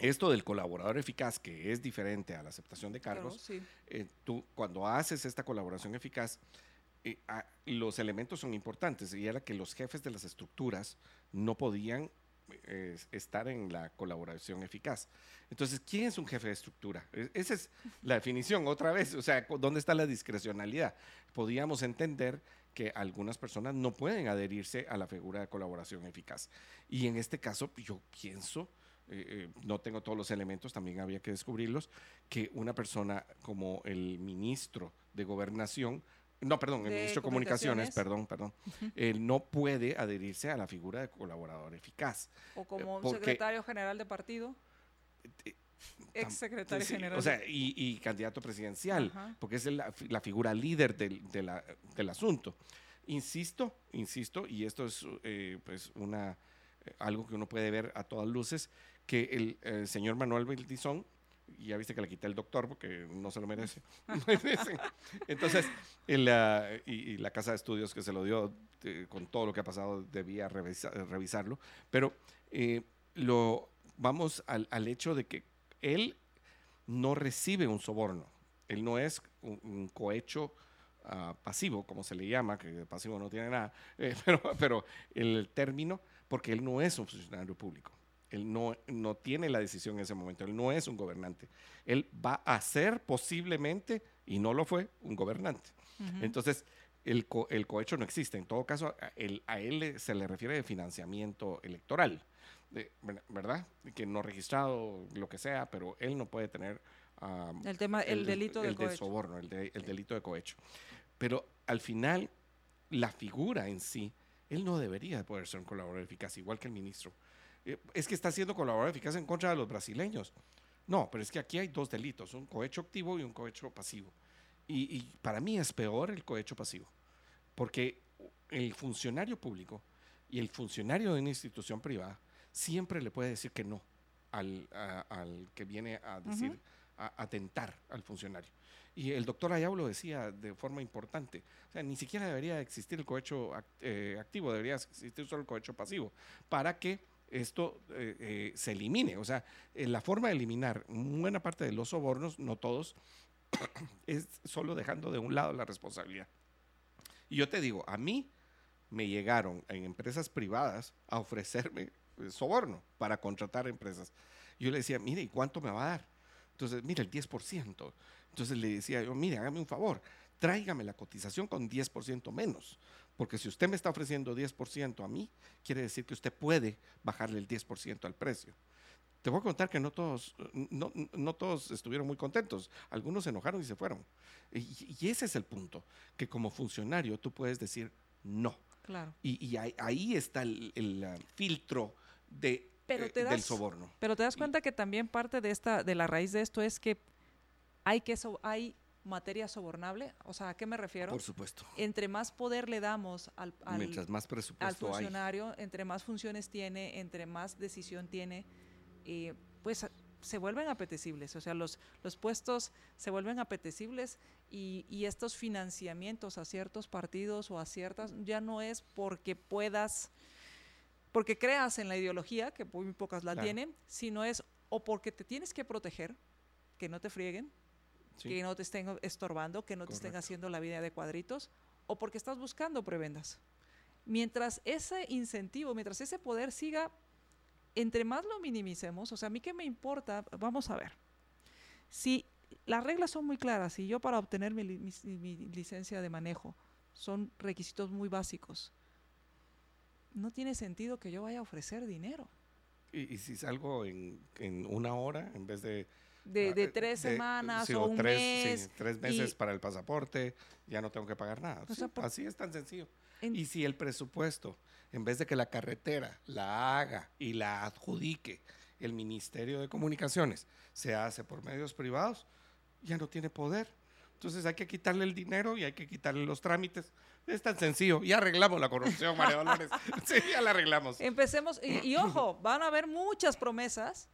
esto del colaborador eficaz, que es diferente a la aceptación de cargos, eh, tú cuando haces esta colaboración eficaz, eh, los elementos son importantes y era que los jefes de las estructuras no podían eh, estar en la colaboración eficaz. Entonces, ¿quién es un jefe de estructura? E, esa es la definición otra vez, o sea, ¿dónde está la discrecionalidad? Podíamos entender que algunas personas no pueden adherirse a la figura de colaboración eficaz. Y en este caso, yo pienso eh, eh, no tengo todos los elementos, también había que descubrirlos, que una persona como el ministro de Gobernación, no, perdón, el ministro de Comunicaciones, perdón, perdón, él no puede adherirse a la figura de colaborador eficaz. O como un secretario general de partido. Eh, Ex secretario general. O sea, y, candidato presidencial, porque es la, figura líder del, del, asunto. Insisto, insisto, y esto es pues una algo que uno puede ver a todas luces, que el, señor Manuel Bildizón Y ya viste que le quité el doctor porque no se lo merece. Entonces, y, la casa de estudios que se lo dio, eh, con todo lo que ha pasado, debía revisarlo. Pero eh, lo, vamos al, al hecho de que él no recibe un soborno. Él no es un, cohecho ah, pasivo, como se le llama, que pasivo no tiene nada, eh, pero, pero el término, porque él no es un funcionario público. Él no, no tiene la decisión en ese momento, él no es un gobernante. Él va a ser posiblemente, y no lo fue, un gobernante. Entonces, el, el, cohecho no existe. En todo caso, a él, a él se le refiere de financiamiento electoral de, ¿verdad? Que no registrado, lo que sea, pero él no puede tener... el tema, el, delito el de soborno, el, el delito de cohecho. Pero al final, la figura en sí, él no debería poder ser un colaborador eficaz, igual que el ministro. Eh, es que está siendo colaborador eficaz en contra de los brasileños. No, pero es que aquí hay dos delitos, un cohecho activo y un cohecho pasivo. Y, y para mí es peor el cohecho pasivo, porque el funcionario público y el funcionario de una institución privada siempre le puede decir que no al, que viene a decir, a atentar al funcionario. Y el doctor Ayau lo decía de forma importante. O sea, ni siquiera debería existir el cohecho eh, activo, debería existir solo el cohecho pasivo, para que esto eh, eh, se elimine. O sea, la forma de eliminar buena parte de los sobornos, no todos, es solo dejando de un lado la responsabilidad. Y yo te digo, a mí me llegaron en empresas privadas a ofrecerme eh, soborno para contratar empresas. Yo le decía, mire, ¿y cuánto me va a dar? Entonces, mire, el 10%. Entonces le decía yo, mire, hágame un favor, tráigame la cotización con 10% menos. Porque si usted me está ofreciendo 10% a mí, quiere decir que usted puede bajarle el 10% al precio. Te voy a contar que no todos, no, no, todos estuvieron muy contentos. Algunos se enojaron y se fueron. Y, ese es el punto, que como funcionario tú puedes decir no. Claro. Y, ahí, está el, el filtro de, pero eh, das, del soborno. Pero te das cuenta que también parte de esta, de la raíz de esto es que hay que hay materia sobornable, o sea, ¿a qué me refiero? Por supuesto. Entre más poder le damos al, más presupuesto funcionario, entre más funciones tiene, entre más decisión tiene, eh, pues se vuelven apetecibles, o sea, los, los puestos se vuelven apetecibles y, y, estos financiamientos a ciertos partidos o a ciertas, ya no es porque puedas porque creas en la ideología, que muy pocas la tienen, sino es o porque te tienes que proteger, que no te frieguen, que no te estén estorbando, que no te estén haciendo la vida de cuadritos, o porque estás buscando prebendas. Mientras ese incentivo, mientras ese poder siga, entre más lo minimicemos, o sea, a mí qué me importa, vamos a ver, si las reglas son muy claras y yo para obtener mi licencia de manejo son requisitos muy básicos, no tiene sentido que yo vaya a ofrecer dinero. ¿Y, si salgo en, en, una hora en vez de... De, de ah, tres semanas o, un tres, mes. Sí, tres meses para el pasaporte, ya no tengo que pagar nada. así es tan sencillo. y si el presupuesto, en vez de que la carretera la haga y la adjudique el Ministerio de Comunicaciones, se hace por medios privados, ya no tiene poder. Entonces hay que quitarle el dinero y hay que quitarle los trámites es tan sencillo. Ya arreglamos la corrupción, María Dolores. Sí, ya la arreglamos. Empecemos. Y, ojo, van a haber muchas promesas,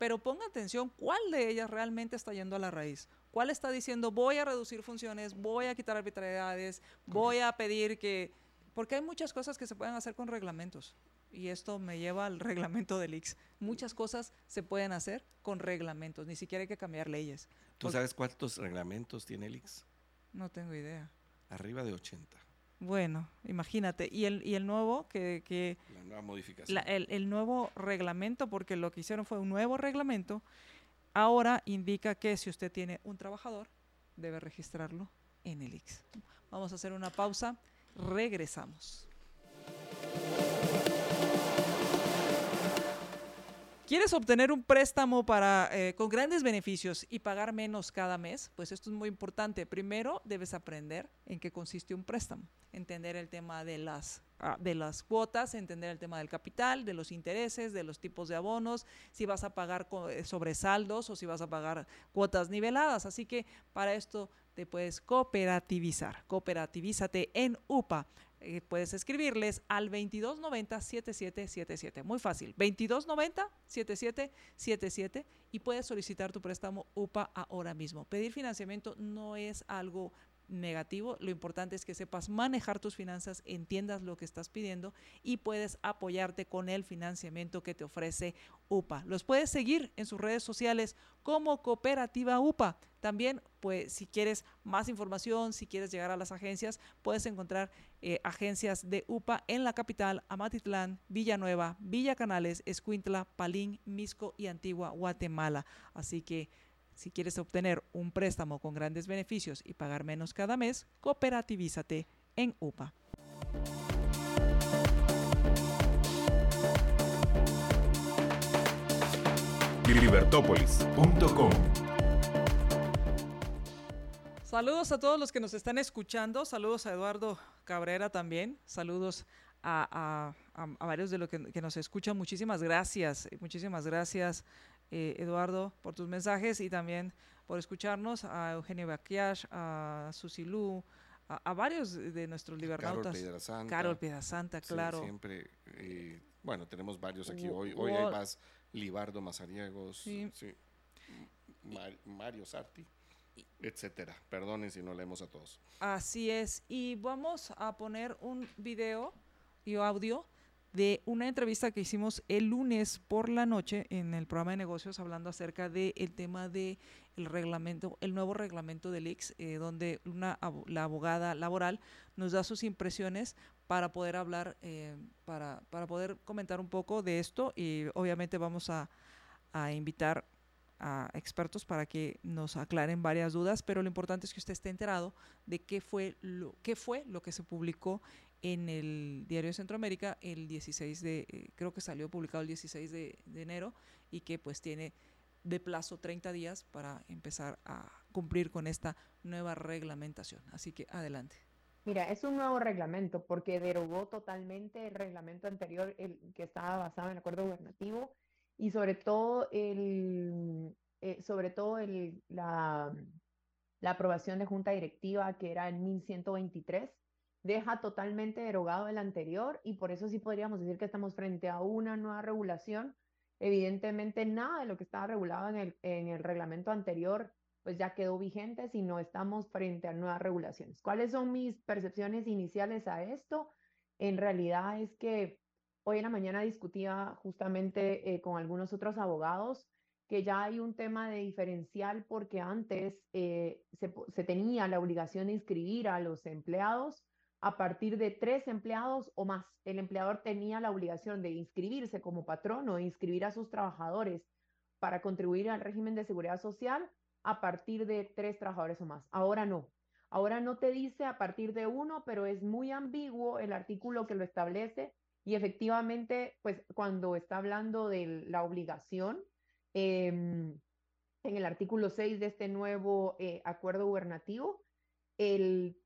pero ponga atención cuál de ellas realmente está yendo a la raíz. ¿Cuál está diciendo voy a reducir funciones, voy a quitar arbitrariedades, voy a pedir que... Porque hay muchas cosas que se pueden hacer con reglamentos. Y esto me lleva al reglamento del IX. Muchas cosas se pueden hacer con reglamentos, ni siquiera hay que cambiar leyes. ¿Tú sabes cuántos reglamentos tiene el IX? No tengo idea. Arriba de 80. Bueno, imagínate. Y el, y el nuevo, que... que la nueva modificación. el, el, nuevo reglamento, porque lo que hicieron fue un nuevo reglamento, ahora indica que si usted tiene un trabajador, debe registrarlo en el IX. Vamos a hacer una pausa. Regresamos. ¿Quieres obtener un préstamo para, eh, con grandes beneficios y pagar menos cada mes? Pues esto es muy importante. Primero, debes aprender en qué consiste un préstamo, entender el tema de las, ah, de las cuotas, entender el tema del capital, de los intereses, de los tipos de abonos, si vas a pagar eh, sobresaldos o si vas a pagar cuotas niveladas. Así que para esto te puedes cooperativizar. Cooperativízate en UPA eh, puedes escribirles al 2290-7777. Muy fácil, 2290-7777 y puedes solicitar tu préstamo UPA ahora mismo. Pedir financiamiento no es algo negativo. Lo importante es que sepas manejar tus finanzas, entiendas lo que estás pidiendo y puedes apoyarte con el financiamiento que te ofrece UPA. Los puedes seguir en sus redes sociales como Cooperativa UPA. También, pues, si quieres más información, si quieres llegar a las agencias, puedes encontrar eh, agencias de UPA en la capital, Amatitlán, Villanueva, Villa Canales, Escuintla, Palín, Misco y Antigua, Guatemala. Así que si quieres obtener un préstamo con grandes beneficios y pagar menos cada mes, cooperativízate en UPA. libertópolis.com Saludos a todos los que nos están escuchando, saludos a Eduardo Cabrera también, saludos a, varios de los que, que, nos escuchan, muchísimas gracias, muchísimas gracias eh, Eduardo, por tus mensajes y también por escucharnos, a Eugenio Baquiash, a Susilú, a, a, varios de nuestros libernautas. Carol Piedrasanta. Carol Piedrasanta, claro. Sí, siempre, eh, bueno, tenemos varios aquí. Hoy, hoy hay más Libardo Mazariegos, sí. sí. Mar, Mario Sarti, etcétera. Perdonen si no leemos a todos. Así es. Y vamos a poner un video y audio de una entrevista que hicimos el lunes por la noche en el programa de negocios hablando acerca del el tema de el reglamento, el nuevo reglamento del IX, eh, donde una, la abogada laboral nos da sus impresiones para poder hablar, eh, para, para poder comentar un poco de esto. Y obviamente vamos a, a invitar a expertos para que nos aclaren varias dudas, pero lo importante es que usted esté enterado de qué fue lo, qué fue lo que se publicó en el Diario de Centroamérica el 16 de, eh, creo que salió publicado el 16 de, de, enero y que pues tiene de plazo 30 días para empezar a cumplir con esta nueva reglamentación. Así que adelante. Mira, es un nuevo reglamento porque derogó totalmente el reglamento anterior el, que estaba basado en el acuerdo gubernativo y sobre todo el, eh, sobre todo el, la, la aprobación de junta directiva que era en 1123 deja totalmente derogado el anterior y por eso sí podríamos decir que estamos frente a una nueva regulación. Evidentemente nada de lo que estaba regulado en el, en el reglamento anterior pues ya quedó vigente, sino estamos frente a nuevas regulaciones. ¿Cuáles son mis percepciones iniciales a esto? En realidad es que hoy en la mañana discutía justamente eh, con algunos otros abogados que ya hay un tema de diferencial porque antes eh, se, se, tenía la obligación de inscribir a los empleados a partir de tres empleados o más. El empleador tenía la obligación de inscribirse como patrono e inscribir a sus trabajadores para contribuir al régimen de seguridad social a partir de tres trabajadores o más. Ahora no. Ahora no te dice a partir de uno, pero es muy ambiguo el artículo que lo establece y efectivamente, pues cuando está hablando de la obligación, eh, en el artículo 6 de este nuevo eh, acuerdo gubernativo, el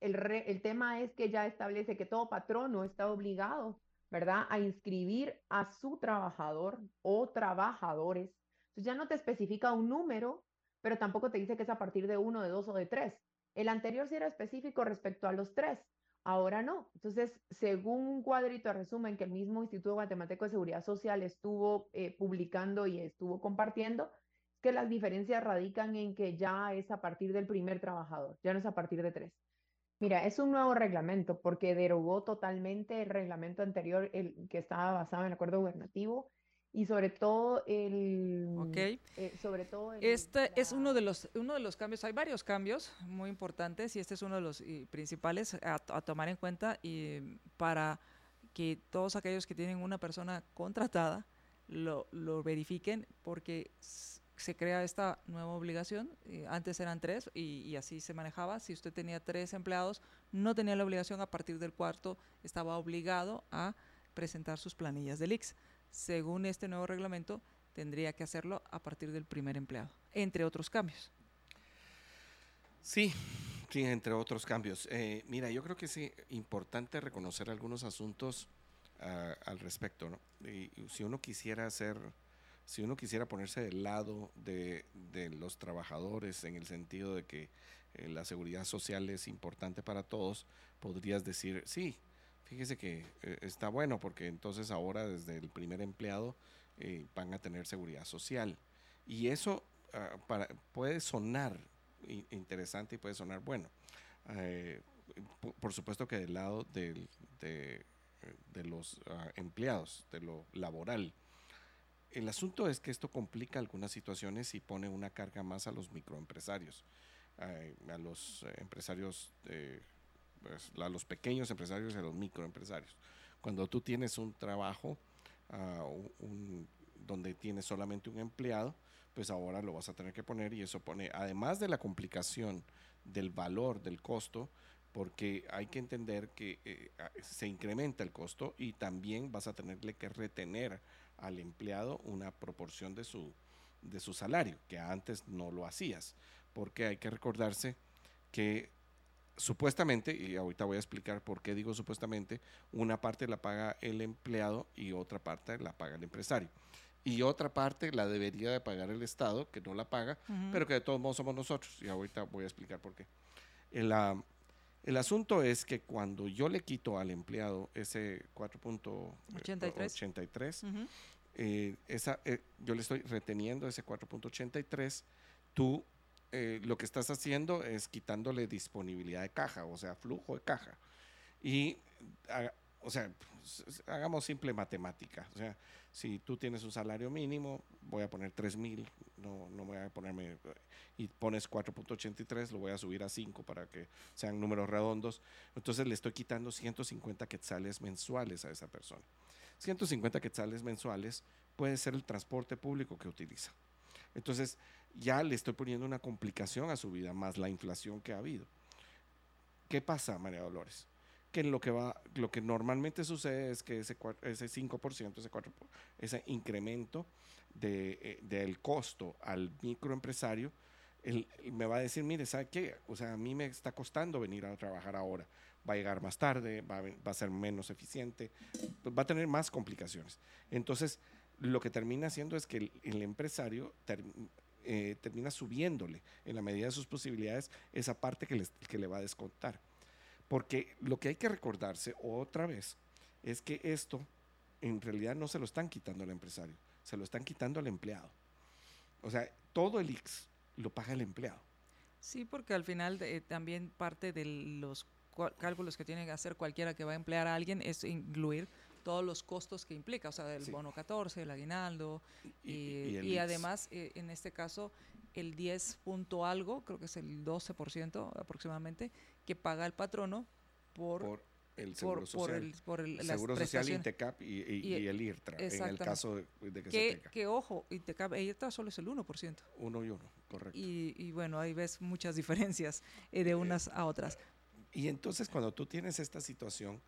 el, tema es que ya establece que todo patrono está obligado, ¿verdad?, a inscribir a su trabajador o trabajadores. Entonces ya no te especifica un número, pero tampoco te dice que es a partir de uno, de dos o de tres. El anterior sí era específico respecto a los tres, ahora no. Entonces, según un cuadrito de resumen que el mismo Instituto Guatemalteco de Seguridad Social estuvo eh, publicando y estuvo compartiendo, que las diferencias radican en que ya es a partir del primer trabajador, ya no es a partir de tres. Mira, es un nuevo reglamento porque derogó totalmente el reglamento anterior el, que estaba basado en el acuerdo gubernativo y sobre todo el okay. eh, sobre todo el, este la... es uno de los uno de los cambios hay varios cambios muy importantes y este es uno de los y, principales a, a, tomar en cuenta y para que todos aquellos que tienen una persona contratada lo, lo verifiquen porque se crea esta nueva obligación. Eh, antes eran tres y, así se manejaba. Si usted tenía tres empleados, no tenía la obligación. A partir del cuarto estaba obligado a presentar sus planillas del IX. Según este nuevo reglamento, tendría que hacerlo a partir del primer empleado, entre otros cambios. Sí, sí, entre otros cambios. Eh, mira, yo creo que es importante reconocer algunos asuntos uh, al respecto. ¿no? Si uno quisiera hacer si uno quisiera ponerse del lado de, los trabajadores en el sentido de que eh, la seguridad social es importante para todos, podrías decir, sí, fíjese que eh, está bueno porque entonces ahora desde el primer empleado eh, van a tener seguridad social. Y eso ah, puede sonar interesante y puede sonar bueno. por, supuesto que del lado del, de, de, los ah, empleados, de lo laboral. El asunto es que esto complica algunas situaciones y pone una carga más a los microempresarios a los eh, empresarios, pues, a los pequeños empresarios y a los microempresarios. Cuando tú tienes un trabajo ah, donde tienes solamente un empleado, pues ahora lo vas a tener que poner y eso pone, además de la complicación del valor del costo, porque hay que entender que eh, se incrementa el costo y también vas a tenerle que retener al empleado una proporción de su, de su salario, que antes no lo hacías porque hay que recordarse que supuestamente, y ahorita voy a explicar por qué digo supuestamente, una parte la paga el empleado y otra parte la paga el empresario. Y otra parte la debería de pagar el Estado, que no la paga, pero que de todos modos somos nosotros. Y ahorita voy a explicar por qué. El, el asunto es que cuando yo le quito al empleado ese 4.83, eh, esa, eh, yo le estoy reteniendo ese 4.83, tú eh, lo que estás haciendo es quitándole disponibilidad de caja, o sea, flujo de caja. Y, o sea, hagamos simple matemática. O sea, si tú tienes un salario mínimo, voy a poner 3 mil, no, no voy a ponerme, y pones 4.83, lo voy a subir a 5 para que sean números redondos. Entonces le estoy quitando 150 quetzales mensuales a esa persona. 150 quetzales mensuales puede ser el transporte público que utiliza. Entonces, ya le estoy poniendo una complicación a su vida, más la inflación que ha habido. ¿Qué pasa, María Dolores? Que lo que, va, lo que normalmente sucede es que ese, ese 5%, ese, 4, ese incremento de, eh, del costo al microempresario, él, me va a decir, mire, ¿sabe qué? O sea, a mí me está costando venir a trabajar ahora. Va a llegar más tarde, va a, va a ser menos eficiente, va a tener más complicaciones. Entonces, lo que termina haciendo es que el, el empresario eh, termina subiéndole en la medida de sus posibilidades esa parte que, que le va a descontar. Porque lo que hay que recordarse otra vez es que esto en realidad no se lo están quitando al empresario, se lo están quitando al empleado. O sea, todo el X lo paga el empleado. Sí, porque al final eh, también parte de los cálculos que tiene que hacer cualquiera que va a emplear a alguien es incluir todos los costos que implica, o sea, el bono 14, el aguinaldo, y, además, eh, en este caso, el 10 punto algo, creo que es el 12% aproximadamente, que paga el patrono por, el seguro social, por el, seguro social Intecap y, el IRTRA, en el caso de, que, se tenga. Que ojo, Intecap e IRTRA solo es el 1%. Uno y uno, correcto. Y, bueno, ahí ves muchas diferencias eh, de unas a otras. Y entonces cuando tú tienes esta situación,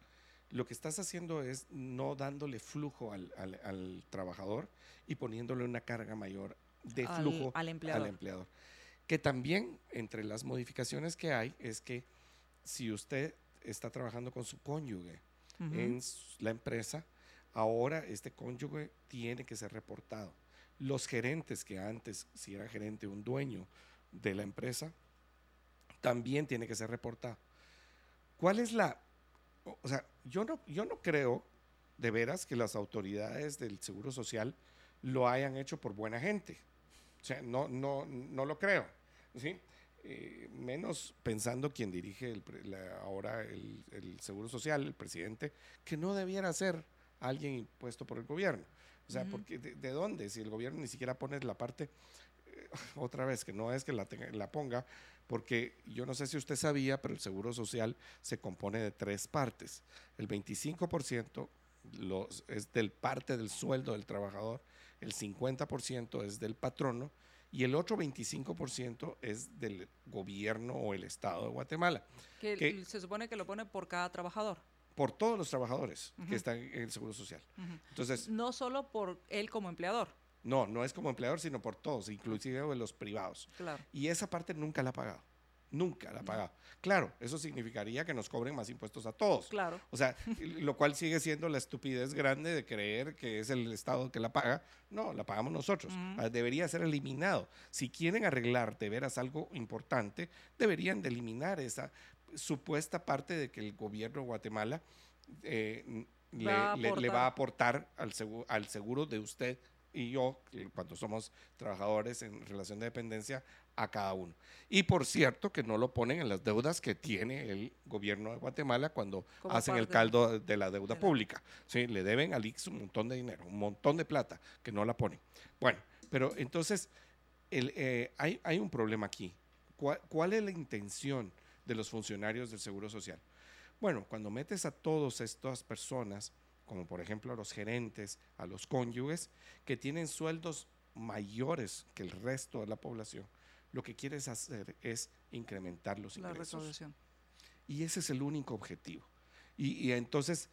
lo que estás haciendo es no dándole flujo al, trabajador y poniéndole una carga mayor de flujo al, empleador. Que también entre las modificaciones que hay es que si usted está trabajando con su cónyuge en la empresa, ahora este cónyuge tiene que ser reportado. Los gerentes que antes, si era gerente un dueño de la empresa, también tiene que ser reportado. ¿Cuál es la o sea, yo no, yo no creo de veras que las autoridades del Seguro Social lo hayan hecho por buena gente. O sea, no, no, no lo creo. ¿sí? Eh, menos pensando quien dirige el, ahora el, Seguro Social, el presidente, que no debiera ser alguien impuesto por el gobierno. O sea, porque de, dónde? Si el gobierno ni siquiera pone la parte, eh, otra vez, que no es que la, la ponga, porque yo no sé si usted sabía, pero el Seguro Social se compone de tres partes. El 25% es del parte del sueldo del trabajador, el 50% es del patrono y el otro 25% es del gobierno o el Estado de Guatemala. Que, se supone que lo pone por cada trabajador. Por todos los trabajadores que están en el Seguro Social. Entonces, no solo por él como empleador. No, no es como empleador, sino por todos, inclusive los privados. Claro. Y esa parte nunca la ha pagado. Nunca la ha pagado. Claro, eso significaría que nos cobren más impuestos a todos. Claro. O sea, lo cual sigue siendo la estupidez grande de creer que es el Estado que la paga. No, la pagamos nosotros. Ah, Debería ser eliminado. Si quieren arreglar de veras algo importante, deberían de eliminar esa supuesta parte de que el gobierno de Guatemala eh, le, Va a le- va a aportar al seguro, al seguro de usted y yo, cuando somos trabajadores en relación de dependencia, a cada uno. Y por cierto, que no lo ponen en las deudas que tiene el gobierno de Guatemala cuando Como hacen el caldo de la deuda de la- pública. Sí, le deben al IX un montón de dinero, un montón de plata, que no la ponen. Bueno, pero entonces el, eh, hay, hay un problema aquí. ¿Cuál, cuál es la intención de los funcionarios del Seguro Social? Bueno, cuando metes a todas estas personas, como por ejemplo a los gerentes, a los cónyuges, que tienen sueldos mayores que el resto de la población, lo que quieres hacer es incrementar los La ingresos. recaudación. Y ese es el único objetivo. Y, y entonces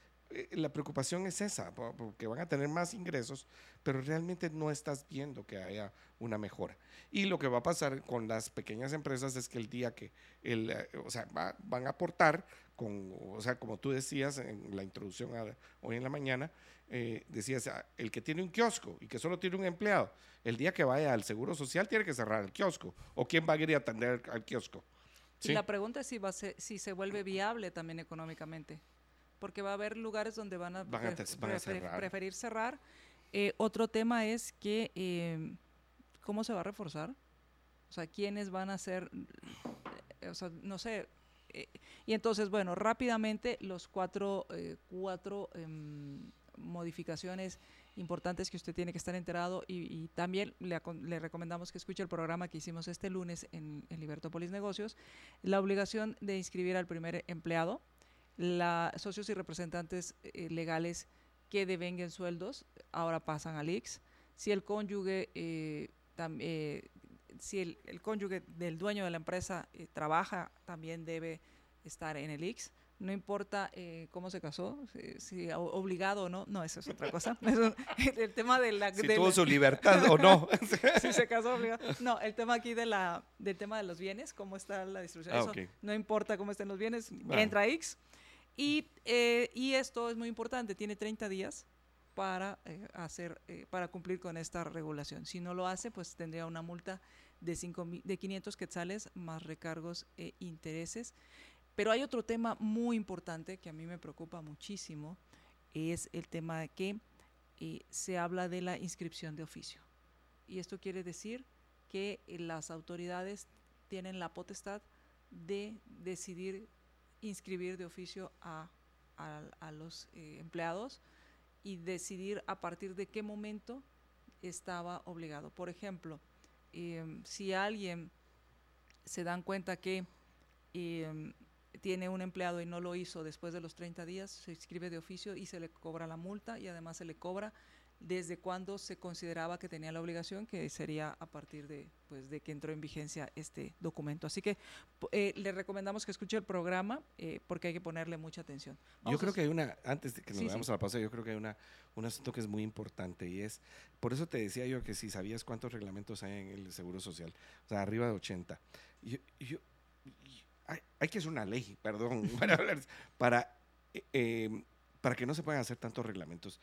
la preocupación es esa, po- porque van a tener más ingresos, pero realmente no estás viendo que haya una mejora. Y lo que va a pasar con las pequeñas empresas es que el día que, el, eh, o sea, va- van a aportar, con, o sea, como tú decías en la introducción a- hoy en la mañana, eh, decías, ah, el que tiene un kiosco y que solo tiene un empleado, el día que vaya al Seguro Social tiene que cerrar el kiosco. ¿O quién va a ir a atender al kiosco? Y ¿Sí? la pregunta es si, va a ser- si se vuelve viable también económicamente. Porque va a haber lugares donde van a, Van a pref- tes- van a prefer- cerrar. preferir cerrar. Eh, otro tema es que, eh, ¿cómo se va a reforzar? O sea, ¿quiénes van a ser? eh, O sea, no sé. eh, y entonces, bueno, rápidamente los cuatro, eh, cuatro em, modificaciones importantes que usted tiene que estar enterado y, y también le, le recomendamos que escuche el programa que hicimos este lunes en, en Libertópolis Negocios, la obligación de inscribir al primer empleado, la, socios y representantes eh, legales que devenguen sueldos, ahora pasan al IX, si el cónyuge, eh, tam- eh, si el, el cónyuge del dueño de la empresa eh, trabaja, también debe estar en el IX. No importa eh, cómo se casó, si, obligado o no, no, eso es otra cosa. Eso- el tema de la... Si de tuvo la- su libertad o no. si se casó obligado. No, el tema aquí de la, del tema de los bienes, cómo está la distribución. Ah, eso no importa cómo estén los bienes, entra X. Y, eh, y esto es muy importante, tiene 30 días para eh, hacer, eh, para cumplir con esta regulación. Si no lo hace, pues tendría una multa de, cinco de 500 quetzales más recargos e intereses. Pero hay otro tema muy importante que a mí me preocupa muchísimo, es el tema de que se habla de la inscripción de oficio. Y esto quiere decir que las autoridades tienen la potestad de decidir inscribir de oficio a, a- los eh, empleados y decidir a partir de qué momento estaba obligado. Por ejemplo, em, si alguien se dan cuenta que em, tiene un empleado y no lo hizo después de los 30 días, se inscribe de oficio y se le cobra la multa y además se le cobra desde cuando se consideraba que tenía la obligación, que sería a partir de, pues, de que entró en vigencia este documento. Así que eh, le recomendamos que escuche el programa eh, porque hay que ponerle mucha atención. Yo Vamos a creo que hay una, antes de que nos Sí, sí. vayamos a la pausa, yo creo que hay una, un asunto que es muy importante y es, por eso te decía yo que si sabías cuántos reglamentos hay en el Seguro Social, o sea, arriba de 80. Yo, yo- hay, hay que hacer una ley, perdón, para, hablar- para, eh, eh, para que no se puedan hacer tantos reglamentos.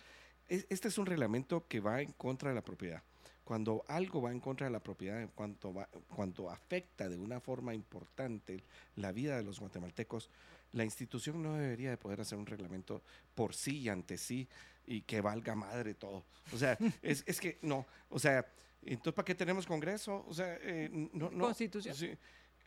Es- Este es un reglamento que va en contra de la propiedad. Cuando algo va en contra de la propiedad, en cuanto, va, cuando afecta de una forma importante la vida de los guatemaltecos, la institución no debería de poder hacer un reglamento por sí y ante sí y que valga madre todo. O sea, es, es que no, o sea, entonces ¿para qué tenemos Congreso? O sea, eh, no, no. Constitución. sí,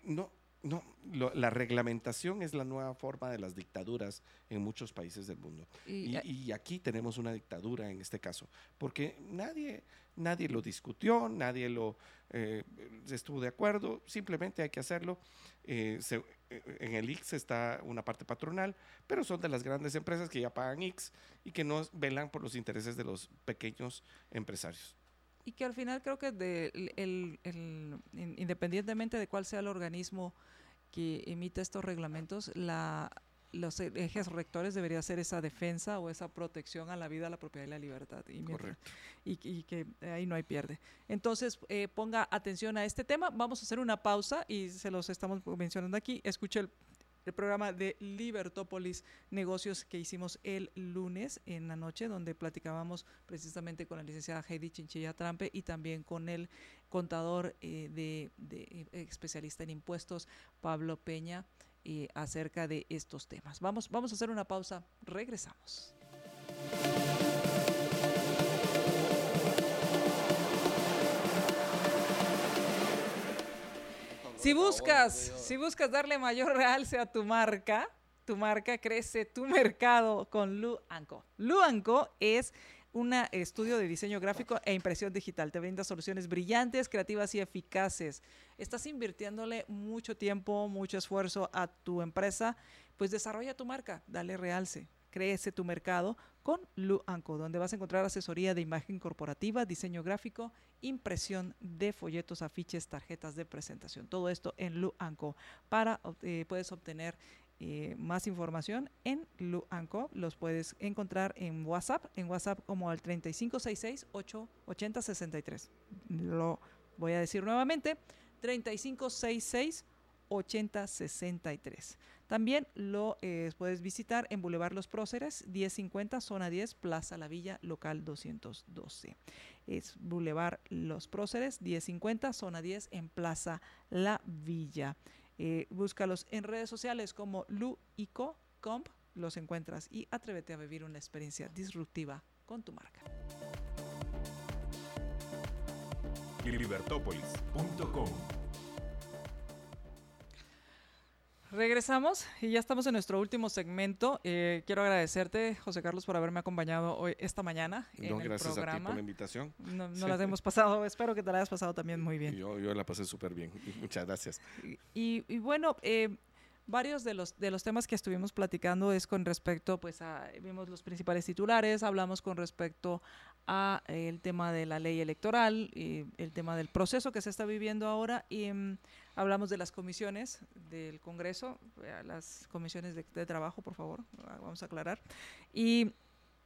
no, no, lo- la reglamentación es la nueva forma de las dictaduras en muchos países del mundo. y- Y, y aquí tenemos una dictadura en este caso, porque nadie, nadie lo discutió, nadie lo eh, estuvo de acuerdo, simplemente hay que hacerlo. Eh, se- eh, en el IX está una parte patronal, pero son de las grandes empresas que ya pagan IX y que no velan por los intereses de los pequeños empresarios. Y que al final creo que de, el, el- el- in- independientemente de cuál sea el organismo que emita estos reglamentos, la, los ejes rectores debería ser esa defensa o esa protección a la vida, a la propiedad y la libertad. Y, Correcto. y, que ahí no hay pierde. Entonces, eh, ponga atención a este tema. Vamos a hacer una pausa y se los estamos mencionando aquí. Escuche el, el programa de Libertópolis Negocios que hicimos el lunes en la noche, donde platicábamos precisamente con la licenciada Heidi Chinchilla Trampe y también con el contador eh, de, de, especialista en impuestos, Pablo Peña eh, acerca de estos temas. Vamos, vamos a hacer una pausa, regresamos. Si buscas, si buscas darle mayor realce a tu marca, tu marca crece tu mercado con Lu Anco. Lu Anco es un estudio de diseño gráfico e impresión digital. Te brinda soluciones brillantes, creativas y eficaces. Estás invirtiéndole mucho tiempo, mucho esfuerzo a tu empresa, pues desarrolla tu marca, dale realce, crece tu mercado con Luanco, donde vas a encontrar asesoría de imagen corporativa, diseño gráfico, impresión de folletos, afiches, tarjetas de presentación. Todo esto en Luanco. Para eh, puedes obtener eh, más información en Luanco. Los puedes encontrar en WhatsApp, en WhatsApp como al 3566-8063. Lo voy a decir nuevamente, 3566-8063. También lo eh, puedes visitar en Boulevard Los Próceres, 1050, zona 10, Plaza La Villa, local 212. Es Boulevard Los Próceres, 1050, zona 10, en Plaza La Villa. Eh, búscalos en redes sociales como Lu los encuentras y atrévete a vivir una experiencia disruptiva con tu marca. Regresamos y ya estamos en nuestro último segmento. Eh, quiero agradecerte, José Carlos, por haberme acompañado hoy esta mañana en el gracias programa. a ti por la invitación. No, las hemos pasado, espero que te la hayas pasado también muy bien. Yo, yo la pasé súper bien. Muchas gracias. Y, y bueno, eh, varios de los, de los temas que estuvimos platicando es con respecto, pues, a, vimos los principales titulares, hablamos con respecto a el tema de la ley electoral, y el tema del proceso que se está viviendo ahora y um, hablamos de las comisiones del Congreso, las comisiones de, trabajo, por favor, vamos a aclarar. Y,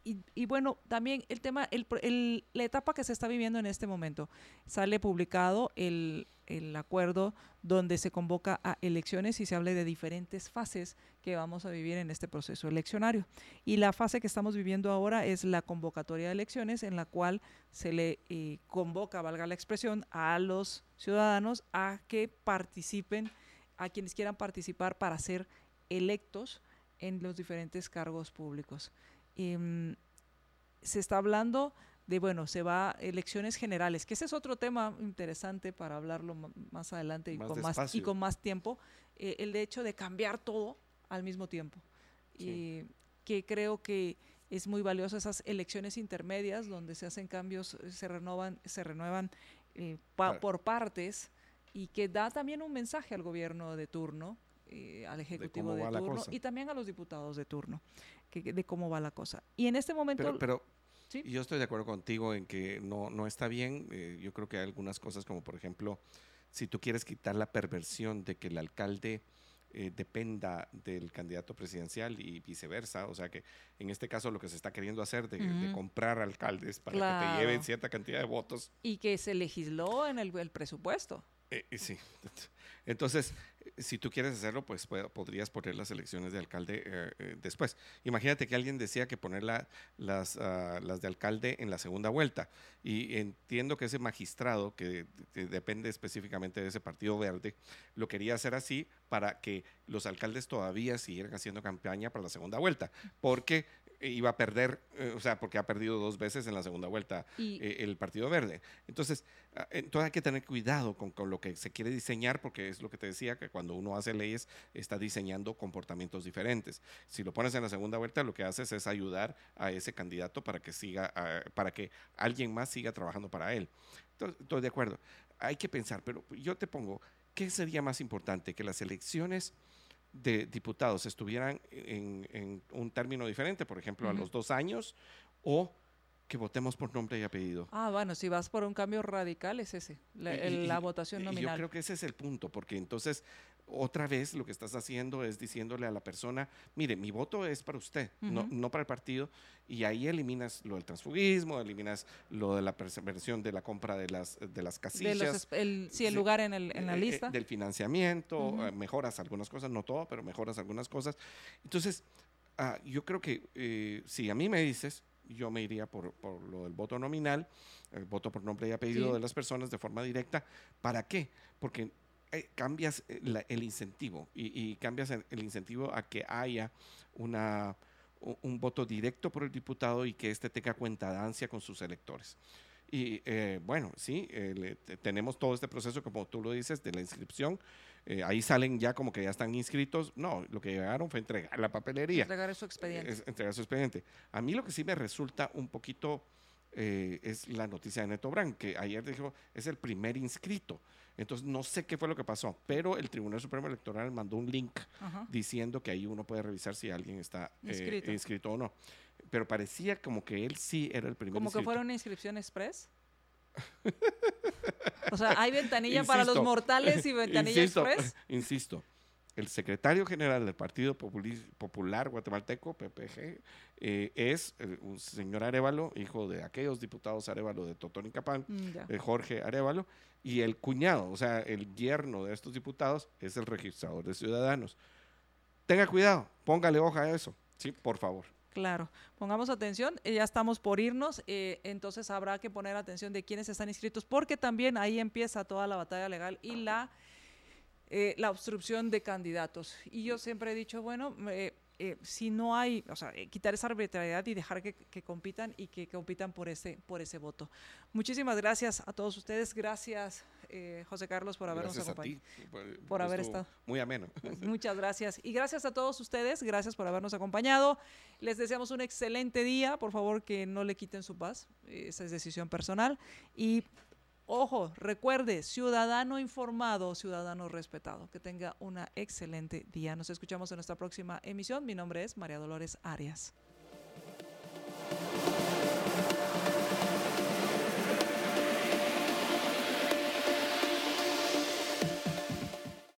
y, bueno, también el tema, el, el, la etapa que se está viviendo en este momento, sale publicado el el acuerdo donde se convoca a elecciones y se habla de diferentes fases que vamos a vivir en este proceso eleccionario. Y la fase que estamos viviendo ahora es la convocatoria de elecciones en la cual se le eh, convoca, valga la expresión, a los ciudadanos a que participen, a quienes quieran participar para ser electos en los diferentes cargos públicos. Em, se está hablando de, bueno, se va a elecciones generales, que ese es otro tema interesante para hablarlo más adelante y, con, más, y con más tiempo, eh, el hecho de cambiar todo al mismo tiempo. Que creo que es muy valioso esas elecciones intermedias donde se hacen cambios, se renovan, se renuevan eh, por partes y que da también un mensaje al gobierno de turno, eh, al ejecutivo de, turno y también a los diputados de turno, que, de cómo va la cosa. Y en este momento... pero y yo estoy de acuerdo contigo en que no, no está bien. Eh, yo creo que hay algunas cosas como, por ejemplo, si tú quieres quitar la perversión de que el alcalde eh, dependa del candidato presidencial y viceversa. O sea que en este caso lo que se está queriendo hacer de, comprar alcaldes para que te lleven cierta cantidad de votos. Y que se legisló en el, el presupuesto. Eh, sí. Entonces, si tú quieres hacerlo, pues podrías poner las elecciones de alcalde eh, eh, después. Imagínate que alguien decía que poner las, ah, las de alcalde en la segunda vuelta. Y entiendo que ese magistrado, que, depende específicamente de ese partido verde, lo quería hacer así para que los alcaldes todavía siguieran haciendo campaña para la segunda vuelta. Porque iba a perder, eh, o sea, porque ha perdido dos veces en la segunda vuelta eh, el Partido Verde. Entonces, ah, entonces hay que tener cuidado con, con, lo que se quiere diseñar, porque es lo que te decía, que cuando uno hace leyes está diseñando comportamientos diferentes. Si lo pones en la segunda vuelta, lo que haces es ayudar a ese candidato para que siga, para que alguien más siga trabajando para él. Entonces, estoy de acuerdo. Hay que pensar, pero yo te pongo, ¿qué sería más importante? Que las elecciones de diputados estuvieran en, un término diferente, por ejemplo, a los dos años, o que votemos por nombre y apellido. Ah, bueno, si vas por un cambio radical es ese, la, el- Y- la y- votación nominal. Yo creo que ese es el punto, porque entonces otra vez lo que estás haciendo es diciéndole a la persona, mire, mi voto es para usted, no, Ujú. no para el partido, y ahí eliminas lo del transfugismo, eliminas lo de la perversión de la compra de las, de las de casillas. los, esp- el, sí, el lugar en, el, en la eh, eh, lista. del financiamiento, Ujú. eh, mejoras algunas cosas, no todo, pero mejoras algunas cosas. Entonces, ah, yo creo que eh, si a mí me dices, yo me iría por, por lo del voto nominal, el voto por nombre y apellido Sí. de las personas de forma directa. ¿Para qué? Porque eh, cambias eh, la- el incentivo y, y cambias el, el incentivo a que haya una, un voto directo por el diputado y que éste tenga cuentadancia con sus electores. Y eh, bueno, sí, eh, le- tenemos todo este proceso, como tú lo dices, de la inscripción. Eh, ahí salen ya como que ya están inscritos. No, lo que llegaron fue entregar la papelería. Entregar su expediente. Es entregar su expediente. A mí lo que sí me resulta un poquito eh, es la noticia de Neto Brand, que ayer dijo es el primer inscrito. Entonces no sé qué fue lo que pasó, pero el Tribunal Supremo Electoral mandó un link Ajá. diciendo que ahí uno puede revisar si alguien está eh, Inscrito. o no. Pero parecía como que él sí era el primer Como que fuera una inscripción express. O sea, hay ventanilla para los mortales y ventanilla insisto, express. Insisto, el secretario general del Partido Popular Guatemalteco, PPG, eh, es eh, un señor Arevalo, hijo de aquellos diputados Arevalo de Totón y Capán, Mm, eh, Jorge Arevalo, y el cuñado, o sea, el yerno de estos diputados es el registrador de ciudadanos. Tenga cuidado, póngale hoja a eso, sí, por favor. Claro, pongamos atención, eh, ya estamos por irnos, eh, entonces habrá que poner atención de quiénes están inscritos, porque también ahí empieza toda la batalla legal y la, eh, la obstrucción de candidatos. Y yo siempre he dicho, bueno, eh, eh, si no hay, o sea, quitar esa arbitrariedad y dejar que, que compitan y que compitan por ese, por ese voto. Muchísimas gracias a todos ustedes, gracias eh, José Carlos por habernos Gracias a acompañado. ti. por- por haber estado. Muy ameno. Muchas gracias. Y gracias a todos ustedes, gracias por habernos acompañado. Les deseamos un excelente día. Por favor, que no le quiten su paz. Esa es decisión personal. Y ojo, recuerde, ciudadano informado, ciudadano respetado. Que tenga una excelente día. Nos escuchamos en nuestra próxima emisión. Mi nombre es María Dolores Arias.